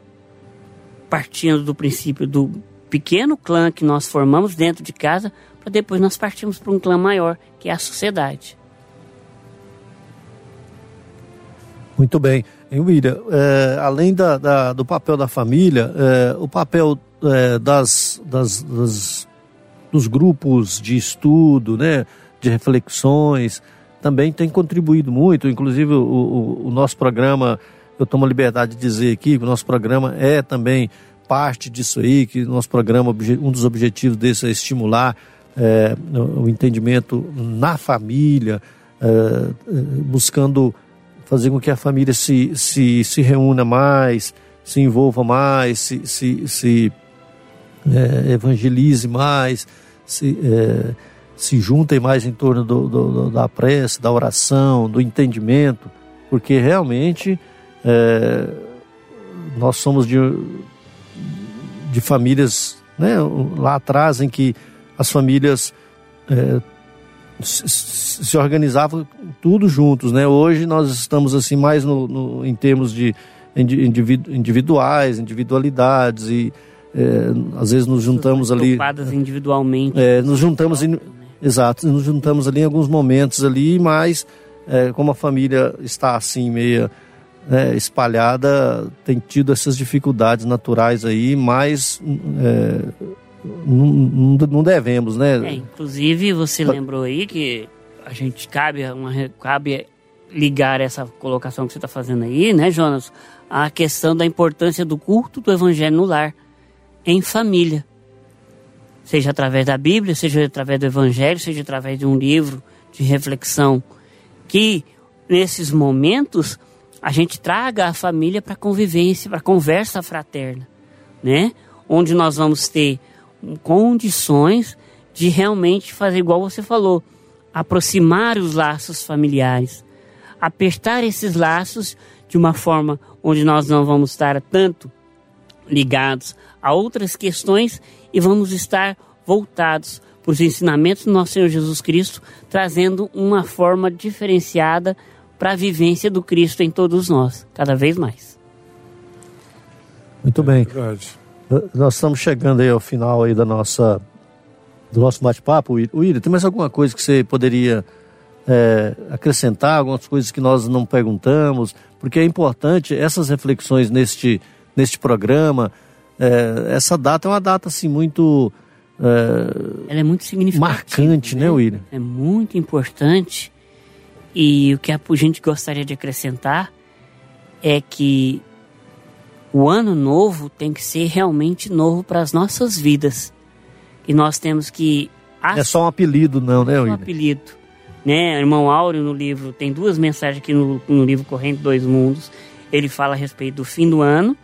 partindo do princípio do pequeno clã que nós formamos dentro de casa, para depois nós partirmos para um clã maior, que é a sociedade. Muito bem. Hein, William, é, além da, da, do papel da família, é, o papel é, das, das, das, dos grupos de estudo, né, de reflexões, também tem contribuído muito. Inclusive, o, o, o nosso programa, eu tomo a liberdade de dizer aqui, que o nosso programa é também parte disso aí, que nosso programa, um dos objetivos desse é estimular é, o entendimento na família, é, buscando fazer com que a família se, se, se reúna mais, se envolva mais, se, se, se é, evangelize mais, se, é, se juntem mais em torno do, do, da prece, da oração, do entendimento, porque realmente é, nós somos de, de famílias né, lá atrás em que as famílias é, se organizavam tudo juntos, né? Hoje nós estamos assim mais no, no em termos de individu, individuais, individualidades e é, às vezes nos juntamos ali individualmente. É, nos juntamos em, exato, nos juntamos ali em alguns momentos ali, mas é, como a família está assim meia né, espalhada, tem tido essas dificuldades naturais aí, mas é, não, não, devemos, né? É, inclusive, você lembrou aí que a gente cabe, uma, cabe ligar essa colocação que você está fazendo aí, né, Jonas? A questão da importância do culto do evangelho no lar, em família. Seja através da Bíblia, seja através do evangelho, seja através de um livro de reflexão. Que nesses momentos a gente traga a família para convivência, para conversa fraterna, né? Onde nós vamos ter condições de realmente fazer igual você falou, aproximar os laços familiares, apertar esses laços de uma forma onde nós não vamos estar tanto ligados a outras questões e vamos estar voltados para os ensinamentos do nosso Senhor Jesus Cristo, trazendo uma forma diferenciada para a vivência do Cristo em todos nós, cada vez mais. Muito bem. É. Nós estamos chegando aí ao final aí da nossa, do nosso bate-papo. William, tem mais alguma coisa que você poderia é, acrescentar, algumas coisas que nós não perguntamos? Porque é importante essas reflexões neste, neste programa. É, essa data é uma data assim muito... É, Ela é muito significativa. Marcante, né, né William? É muito importante. E o que a gente gostaria de acrescentar é que o ano novo tem que ser realmente novo para as nossas vidas. E nós temos que. É só um apelido, não, né, William? É um apelido. Né? Irmão Áureo, no livro, tem duas mensagens aqui no, no livro Corrente Dois Mundos. Ele fala a respeito do fim do ano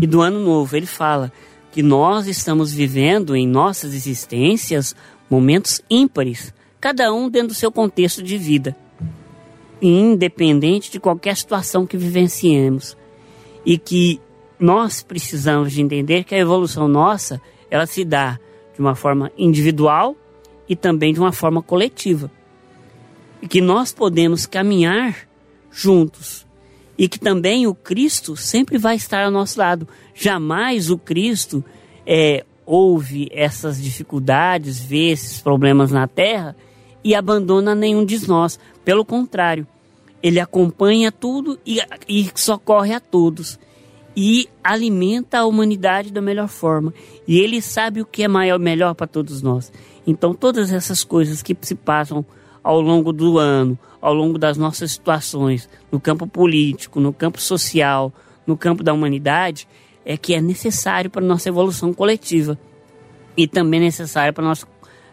e do ano novo. Ele fala que nós estamos vivendo em nossas existências momentos ímpares, cada um dentro do seu contexto de vida, independente de qualquer situação que vivenciemos. E que nós precisamos de entender que a evolução nossa, ela se dá de uma forma individual e também de uma forma coletiva. E que nós podemos caminhar juntos. E que também o Cristo sempre vai estar ao nosso lado. Jamais o Cristo é, ouve essas dificuldades, vê esses problemas na terra e abandona nenhum de nós. Pelo contrário, ele acompanha tudo e, e socorre a todos e alimenta a humanidade da melhor forma. E ele sabe o que é maior, melhor para todos nós. Então, todas essas coisas que se passam ao longo do ano, ao longo das nossas situações, no campo político, no campo social, no campo da humanidade, é que é necessário para a nossa evolução coletiva e também necessário para a nossa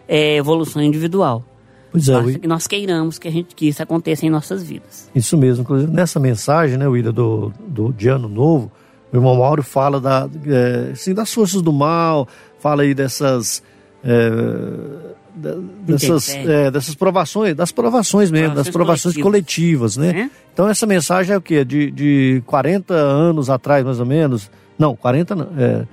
é, evolução individual. Pois é, Basta que nós queiramos que, a gente, que isso aconteça em nossas vidas. Isso mesmo. Inclusive, nessa mensagem, né, William, do, do, de Ano Novo, o irmão Mauro fala da, é, assim, das forças do mal, fala aí dessas. É, dessas, é, dessas provações, das provações mesmo, provações das provações coletivas, coletivas né? É? Então essa mensagem é o quê? De, de 40 anos atrás, mais ou menos. Não, 40 não. É,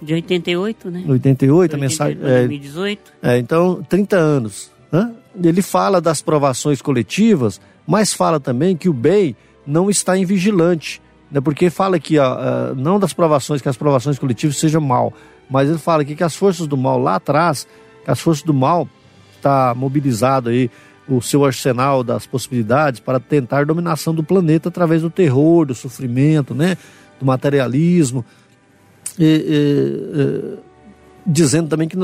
de 88, né? 88, a mensagem. 2018. É, então, 30 anos. Né? Ele fala das provações coletivas, mas fala também que o bem não está em vigilante né? porque fala aqui, ó, uh, não das provações, que as provações coletivas sejam mal, mas ele fala aqui que as forças do mal lá atrás, que as forças do mal está mobilizado aí o seu arsenal das possibilidades para tentar dominação do planeta através do terror, do sofrimento, né? do materialismo, e, e, e, dizendo também que,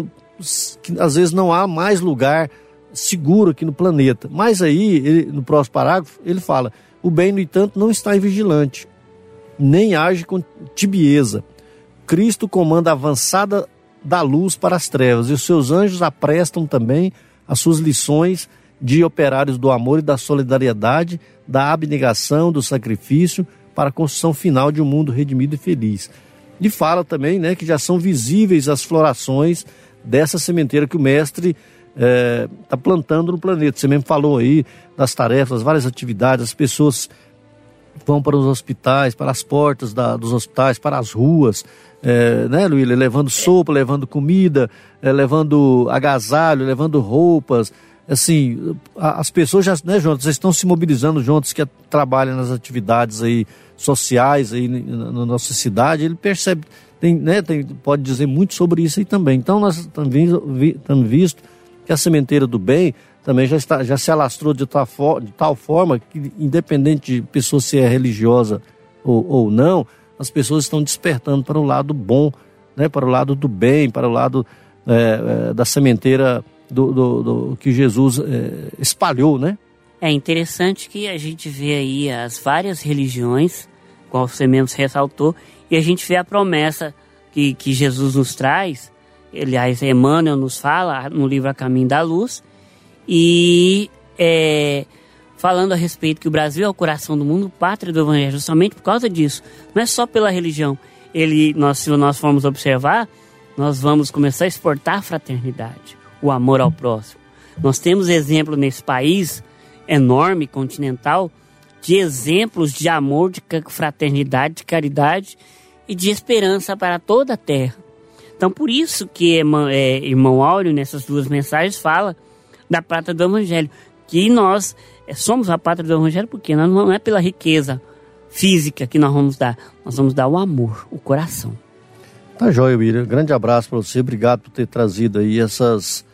que, às vezes não há mais lugar seguro aqui no planeta. Mas aí, ele, no próximo parágrafo, ele fala: o bem, no entanto, não está em vigilante nem age com tibieza. Cristo comanda avançada da luz para as trevas, e os seus anjos aprestam também as suas lições de operários do amor e da solidariedade, da abnegação, do sacrifício, para a construção final de um mundo redimido e feliz. E fala também né, que já são visíveis as florações dessa sementeira que o mestre está é, tá plantando no planeta. Você mesmo falou aí das tarefas, várias atividades, as pessoas vão para os hospitais, para as portas da, dos hospitais, para as ruas, é, né, Luília? Levando sopa, levando comida, é, levando agasalho, levando roupas. Assim, as pessoas já, né, juntos, estão se mobilizando juntos que trabalham nas atividades aí sociais aí na, nossa cidade. Ele percebe, tem, né, tem, pode dizer muito sobre isso aí também. Então, nós estamos visto que a sementeira do bem também já, está, já se alastrou de tal, de tal forma que, independente de pessoa se é religiosa ou, ou não, as pessoas estão despertando para o lado bom, né, para o lado do bem, para o lado é, é, da sementeira do, do, do que Jesus é, espalhou, né? É interessante que a gente vê aí as várias religiões, qual você mesmo ressaltou, e a gente vê a promessa que, que Jesus nos traz, aliás, Emmanuel nos fala no livro A Caminho da Luz, e é, falando a respeito que o Brasil é o coração do mundo, pátria do Evangelho, justamente por causa disso. Não é só pela religião. Ele, nós, se nós formos observar, nós vamos começar a exportar a fraternidade, o amor ao próximo. Nós temos exemplo nesse país enorme, continental, de exemplos de amor, de fraternidade, de caridade e de esperança para toda a terra. Então, por isso que é, irmão Áureo, nessas duas mensagens, fala da pátria do Evangelho. Que nós eh, somos a pátria do Evangelho porque não é pela riqueza física que nós vamos dar, nós vamos dar o amor, o coração. Tá joia, William. Grande abraço para você, obrigado por ter trazido aí essas,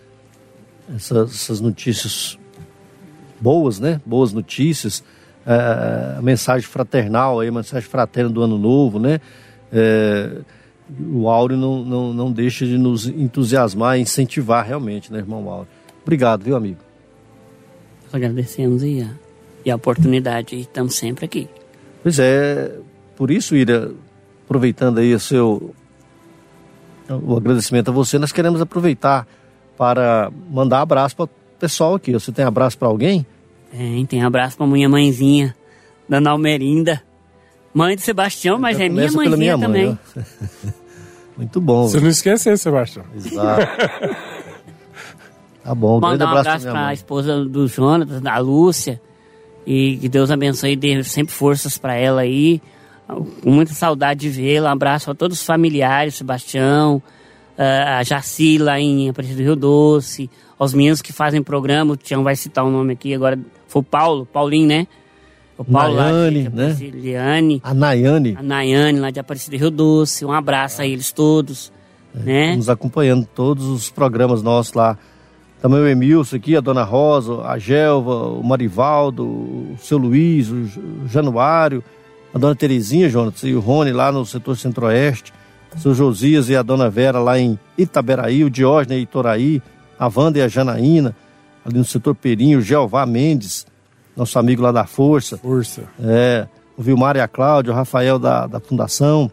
essas, essas notícias boas, né? Boas notícias. É, mensagem fraternal aí, mensagem fraterna do ano novo, né? É, o Áureo não, não, não deixa de nos entusiasmar e incentivar realmente, né, irmão Áureo? Obrigado, viu, amigo? Nós agradecemos e a, e a oportunidade e estamos sempre aqui. Pois é, por isso, Ira, aproveitando aí o seu o agradecimento a você, nós queremos aproveitar para mandar abraço para o pessoal aqui. Você tem abraço para alguém? Tem, tem abraço para minha mãezinha, Dona Almerinda. Mãe de Sebastião, mas é minha mãezinha minha mãe, também. Muito bom. Você não esquece, Sebastião. Exato. tá bom. Mandar um abraço para a esposa do Jonas, da Lúcia. E que Deus abençoe e dê sempre forças para ela aí. Com muita saudade de vê-la. Um abraço a todos os familiares, Sebastião, a Jaci lá em Aparecido do Rio Doce, aos meninos que fazem programa, o Tião vai citar o nome aqui agora, foi o Paulo, Paulinho, né? O Paulo Nayane, lá de, né? Liane, a Nayane. A Nayane lá de Aparecido Rio Doce. Um abraço a eles todos. É, né? Nos acompanhando todos os programas nossos lá. Também o Emilson aqui, a Dona Rosa, a Gelva, o Marivaldo, o seu Luiz, o Januário, a Dona Terezinha, Jonas, e o Rony lá no setor centro-oeste, o seu Josias e a Dona Vera lá em Itaberaí, o Diógenes e Itoraí, a Wanda e a Janaína, ali no setor Perinho, o Jeová Mendes, nosso amigo lá da Força. Força. É, o Vilmar e a Cláudia, o Rafael da, da Fundação,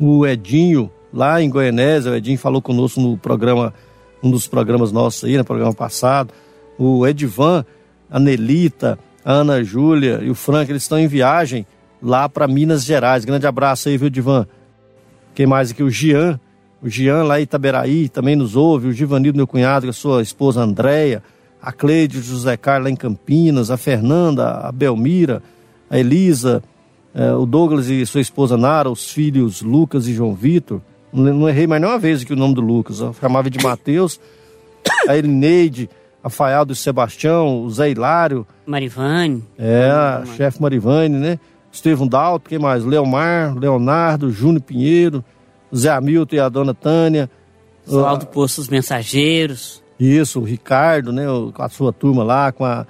o Edinho, lá em Goianésia, o Edinho falou conosco no programa, um dos programas nossos aí, no programa passado, o Edivan, a Nelita, a Ana Júlia e o Frank, eles estão em viagem lá para Minas Gerais. Grande abraço aí, viu, Edivan? Quem mais aqui? O Gian, o Gian lá em Itaberaí também nos ouve, o Givanildo, meu cunhado, a sua esposa Andréia, a Cleide José Carlos em Campinas, a Fernanda, a Belmira, a Elisa, eh, o Douglas e sua esposa Nara, os filhos Lucas e João Vitor. Não, errei mais nenhuma vez aqui o nome do Lucas, eu chamava de Mateus, a Elineide, a Faialdo e Sebastião, o Zé Hilário. Marivane. É, a chefe Marivane, né? Estevão Dalto, quem mais? Leomar, Leonardo, Júnior Pinheiro, Zé Hamilton e a dona Tânia. Pessoal do Poço dos Mensageiros. Isso, o Ricardo, né, com a sua turma lá, com a,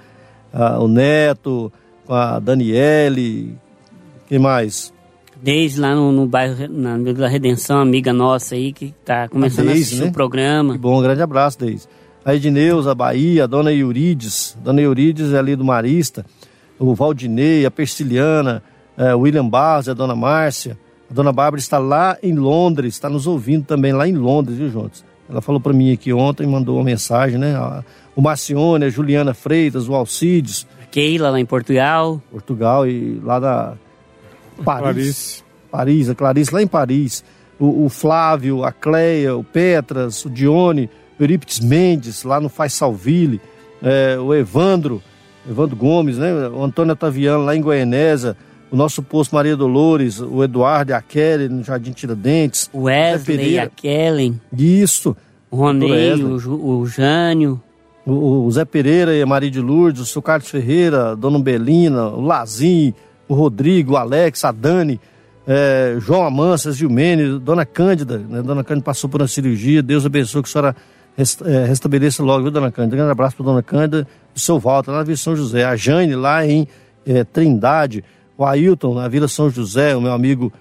a, o Neto, com a Daniele, quem mais? Desde lá no, no bairro, na Vila Redenção, amiga nossa aí, que está começando a, Deise, a assistir né? o programa. Que bom, um grande abraço, Deise. A Edneuza, a Bahia, a Dona Eurides, Dona Eurides é ali do Marista, o Valdinei, a Persiliana, é, o William Barros, a Dona Márcia, a Dona Bárbara está lá em Londres, está nos ouvindo também lá em Londres, viu, Juntos? Ela falou para mim aqui ontem, mandou uma mensagem, né? O Marcione, a Juliana Freitas, o Alcides. Keila lá em Portugal. Portugal e lá da Paris. Paris, Paris a Clarice lá em Paris. O, o, Flávio, a Cleia, o Petras, o Dione, o Eurípides Mendes, lá no Faz Salville. É, o Evandro, Evandro Gomes, né? O Antônio Otaviano lá em Goianésia o nosso posto Maria Dolores, o Eduardo e a Kelly no Jardim Tiradentes. O Wesley, a Kellen. Isso. O Ronei, o, o Jânio. O, o, Zé Pereira e a Maria de Lourdes, o seu Carlos Ferreira, a Dona Belina, o Lazim, o Rodrigo, o Alex, a Dani, é, João Amansas, Gilmene, Dona Cândida, né? Dona Cândida passou por uma cirurgia, Deus abençoe que a senhora é, restabeleça logo, viu, Dona Cândida? Um grande abraço para Dona Cândida, o seu Walter, lá na Vila São José, a Jane, lá em é, Trindade, o Ailton, na Vila São José, o meu amigo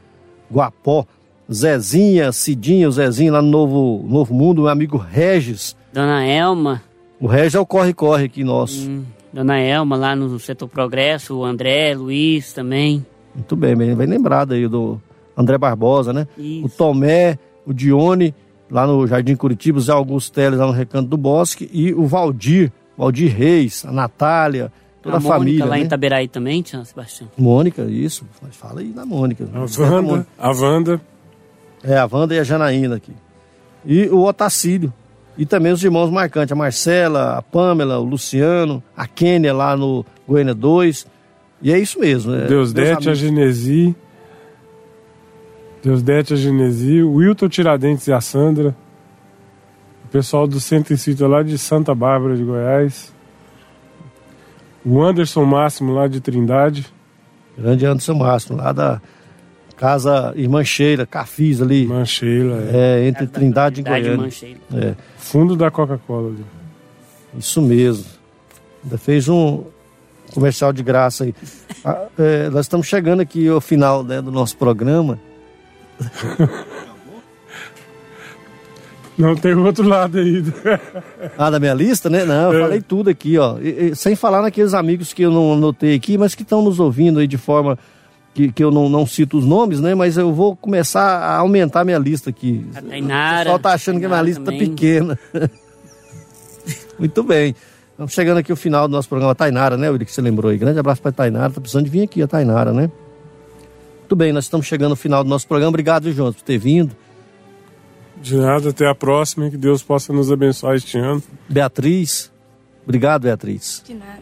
Guapó, Zezinha, Cidinha, o Zezinho lá no Novo, Novo Mundo, meu amigo Regis. Dona Elma. O Regis é o corre-corre aqui nosso. Hum, Dona Elma lá no Setor Progresso, o André, Luiz também. Muito bem, bem, bem lembrado aí do André Barbosa, né? Isso. O Tomé, o Dione, lá no Jardim Curitiba, o Zé Augusto Teles lá no Recanto do Bosque e o Valdir, Valdir Reis, a Natália, toda a, a Mônica, família. lá né? em Itaberaí também, Tião Sebastião? Mônica, isso. Fala aí da Mônica. A Wanda, a Wanda. É, a Wanda e a Janaína aqui. E o Otacílio. E também os irmãos marcantes, a Marcela, a Pamela, o Luciano, a Kênia lá no Goiânia 2. E é isso mesmo. É, Deus Dete, a Genesi. Deus Dete, a Genesi. O Wilton Tiradentes e a Sandra. O pessoal do Centro Sítio lá de Santa Bárbara de Goiás. O Anderson Máximo, lá de Trindade. Grande Anderson Máximo, lá da Casa Irmã Sheila, Cafis ali. Irmã Sheila, é. é entre Trindade, Trindade, e Goiânia. É. Fundo da Coca-Cola ali. Isso mesmo. Ainda fez um comercial de graça aí. ah, é, nós estamos chegando aqui ao final né, do nosso programa. Não, tem o outro lado aí. ah, da minha lista, né? Não, eu é. falei tudo aqui, ó. E, e, sem falar naqueles amigos que eu não anotei aqui, mas que estão nos ouvindo aí de forma que, que eu não, não cito os nomes, né? Mas eu vou começar a aumentar minha lista aqui. A Tainara. O pessoal tá achando que a minha lista tá pequena. Muito bem. Estamos chegando aqui ao final do nosso programa Tainara, né, Willi, que você lembrou aí. Grande abraço para Tainara. Tá precisando de vir aqui a Tainara, né? Muito bem, nós estamos chegando ao final do nosso programa. Obrigado, João, por ter vindo. De nada, até a próxima. Que Deus possa nos abençoar este ano. Beatriz. Obrigado, Beatriz. De nada.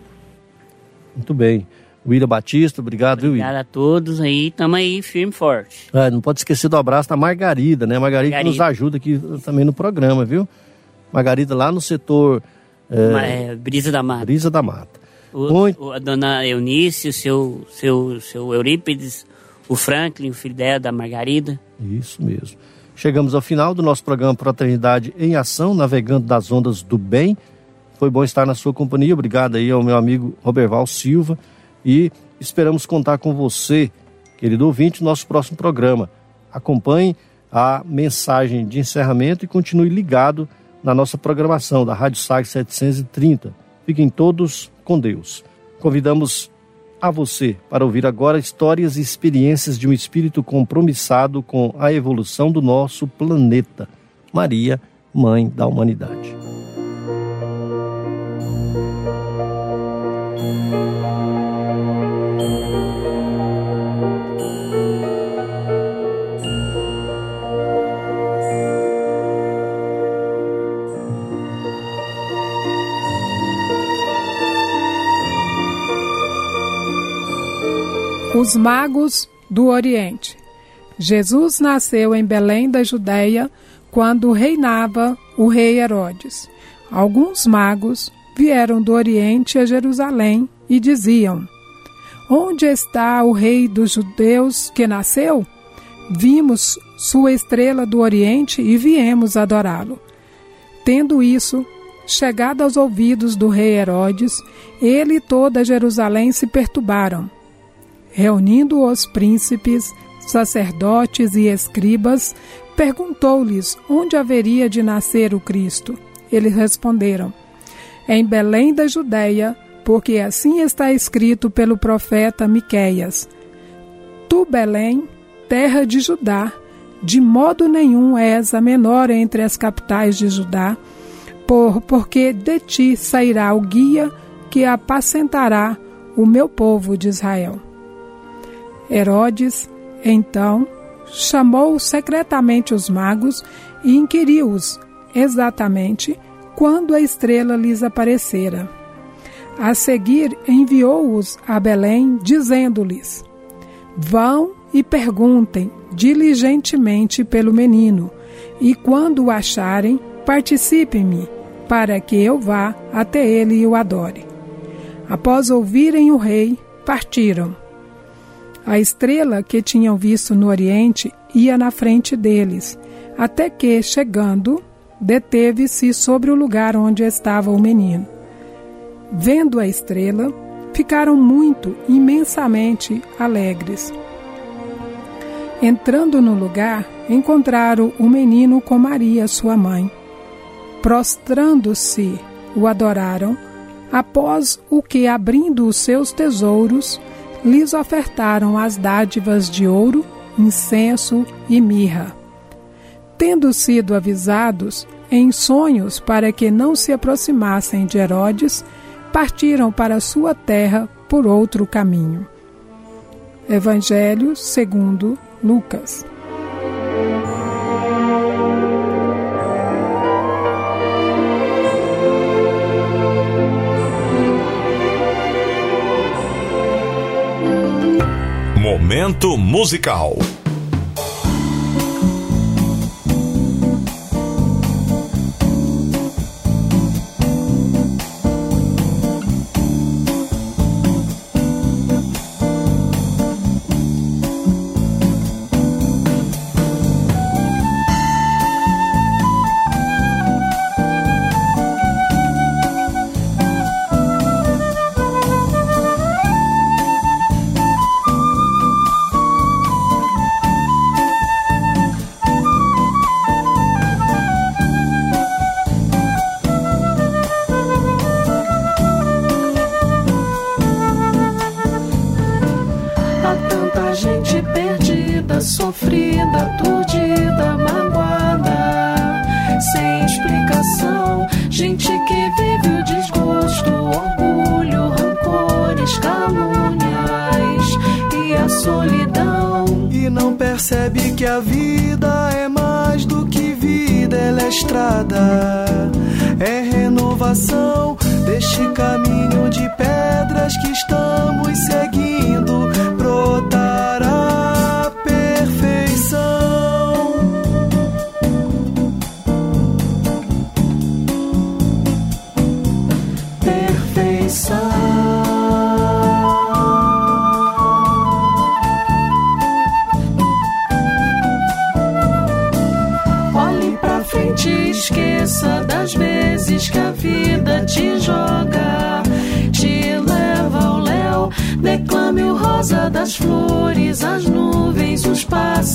Muito bem. William Batista, obrigado, viu, Obrigado a todos aí, tamo aí firme e forte. É, não pode esquecer do abraço da Margarida, né? Margarida, que nos Margarida. ajuda aqui também no programa, viu? Margarida lá no setor é, é, Brisa da Mata. Brisa da Mata. O, Muito. o- a dona Eunice, o seu, seu, seu Eurípides, o Franklin, o filho dela, da Margarida. Isso mesmo. Chegamos ao final do nosso programa Fraternidade em Ação, navegando das ondas do bem. Foi bom estar na sua companhia. Obrigado aí ao meu amigo Roberval Silva. E esperamos contar com você, querido ouvinte, no nosso próximo programa. Acompanhe a mensagem de encerramento e continue ligado na nossa programação da Rádio SAG 730. Fiquem todos com Deus. Convidamos a você para ouvir agora histórias e experiências de um espírito compromissado com a evolução do nosso planeta. Maria, Mãe da Humanidade. Os Magos do Oriente. Jesus nasceu em Belém da Judéia quando reinava o rei Herodes. Alguns magos vieram do Oriente a Jerusalém e diziam: Onde está o rei dos judeus que nasceu? Vimos sua estrela do Oriente e viemos adorá-lo. Tendo isso chegado aos ouvidos do rei Herodes, ele e toda Jerusalém se perturbaram. Reunindo os príncipes, sacerdotes e escribas, perguntou-lhes onde haveria de nascer o Cristo. Eles responderam: Em Belém da Judéia, porque assim está escrito pelo profeta Miqueias: Tu, Belém, terra de Judá, de modo nenhum és a menor entre as capitais de Judá, por, porque de ti sairá o guia que apacentará o meu povo de Israel. Herodes, então, chamou secretamente os magos e inquiriu-os exatamente quando a estrela lhes aparecera. A seguir, enviou-os a Belém, dizendo-lhes: Vão e perguntem diligentemente pelo menino, e quando o acharem, participem-me, para que eu vá até ele e o adore. Após ouvirem o rei, partiram. A estrela que tinham visto no Oriente ia na frente deles, até que, chegando, deteve-se sobre o lugar onde estava o menino. Vendo a estrela, ficaram muito, imensamente alegres. Entrando no lugar, encontraram o menino com Maria, sua mãe. Prostrando-se, o adoraram, após o que, abrindo os seus tesouros, lhes ofertaram as dádivas de ouro, incenso e mirra. Tendo sido avisados em sonhos para que não se aproximassem de Herodes, partiram para sua terra por outro caminho. Evangelho segundo Lucas. Momento musical. sofrida, aturdida, magoada, sem explicação. Gente que vive o desgosto, orgulho, rancores, calúnias e a solidão. E não percebe que a vida é mais do que vida, ela é estrada, é renovação deste caminho de pedras que estão.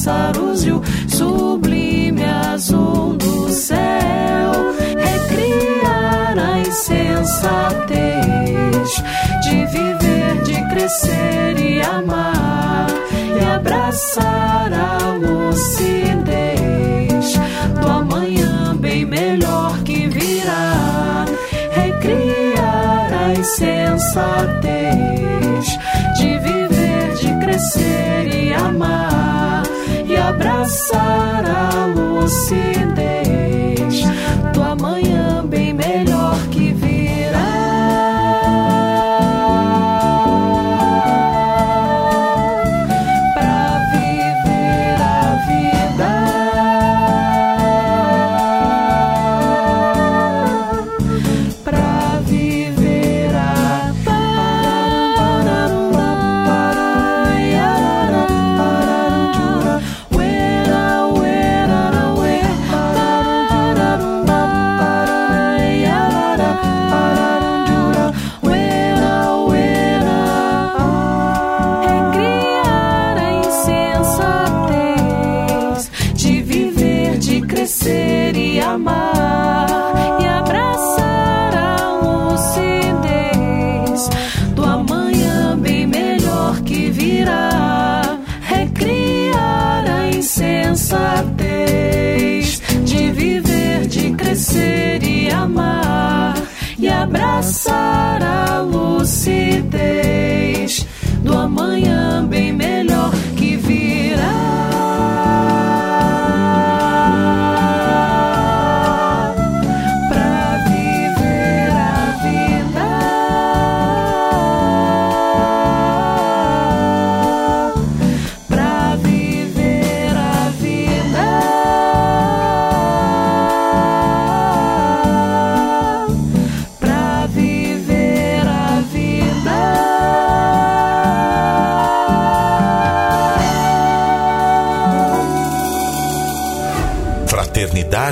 Pássaros e o sublime azul do céu. Recriar a insensatez de viver, de crescer e amar e abraçar a lucidez do amanhã bem melhor que virá. Recriar a insensatez abraçar a lucidez lucidez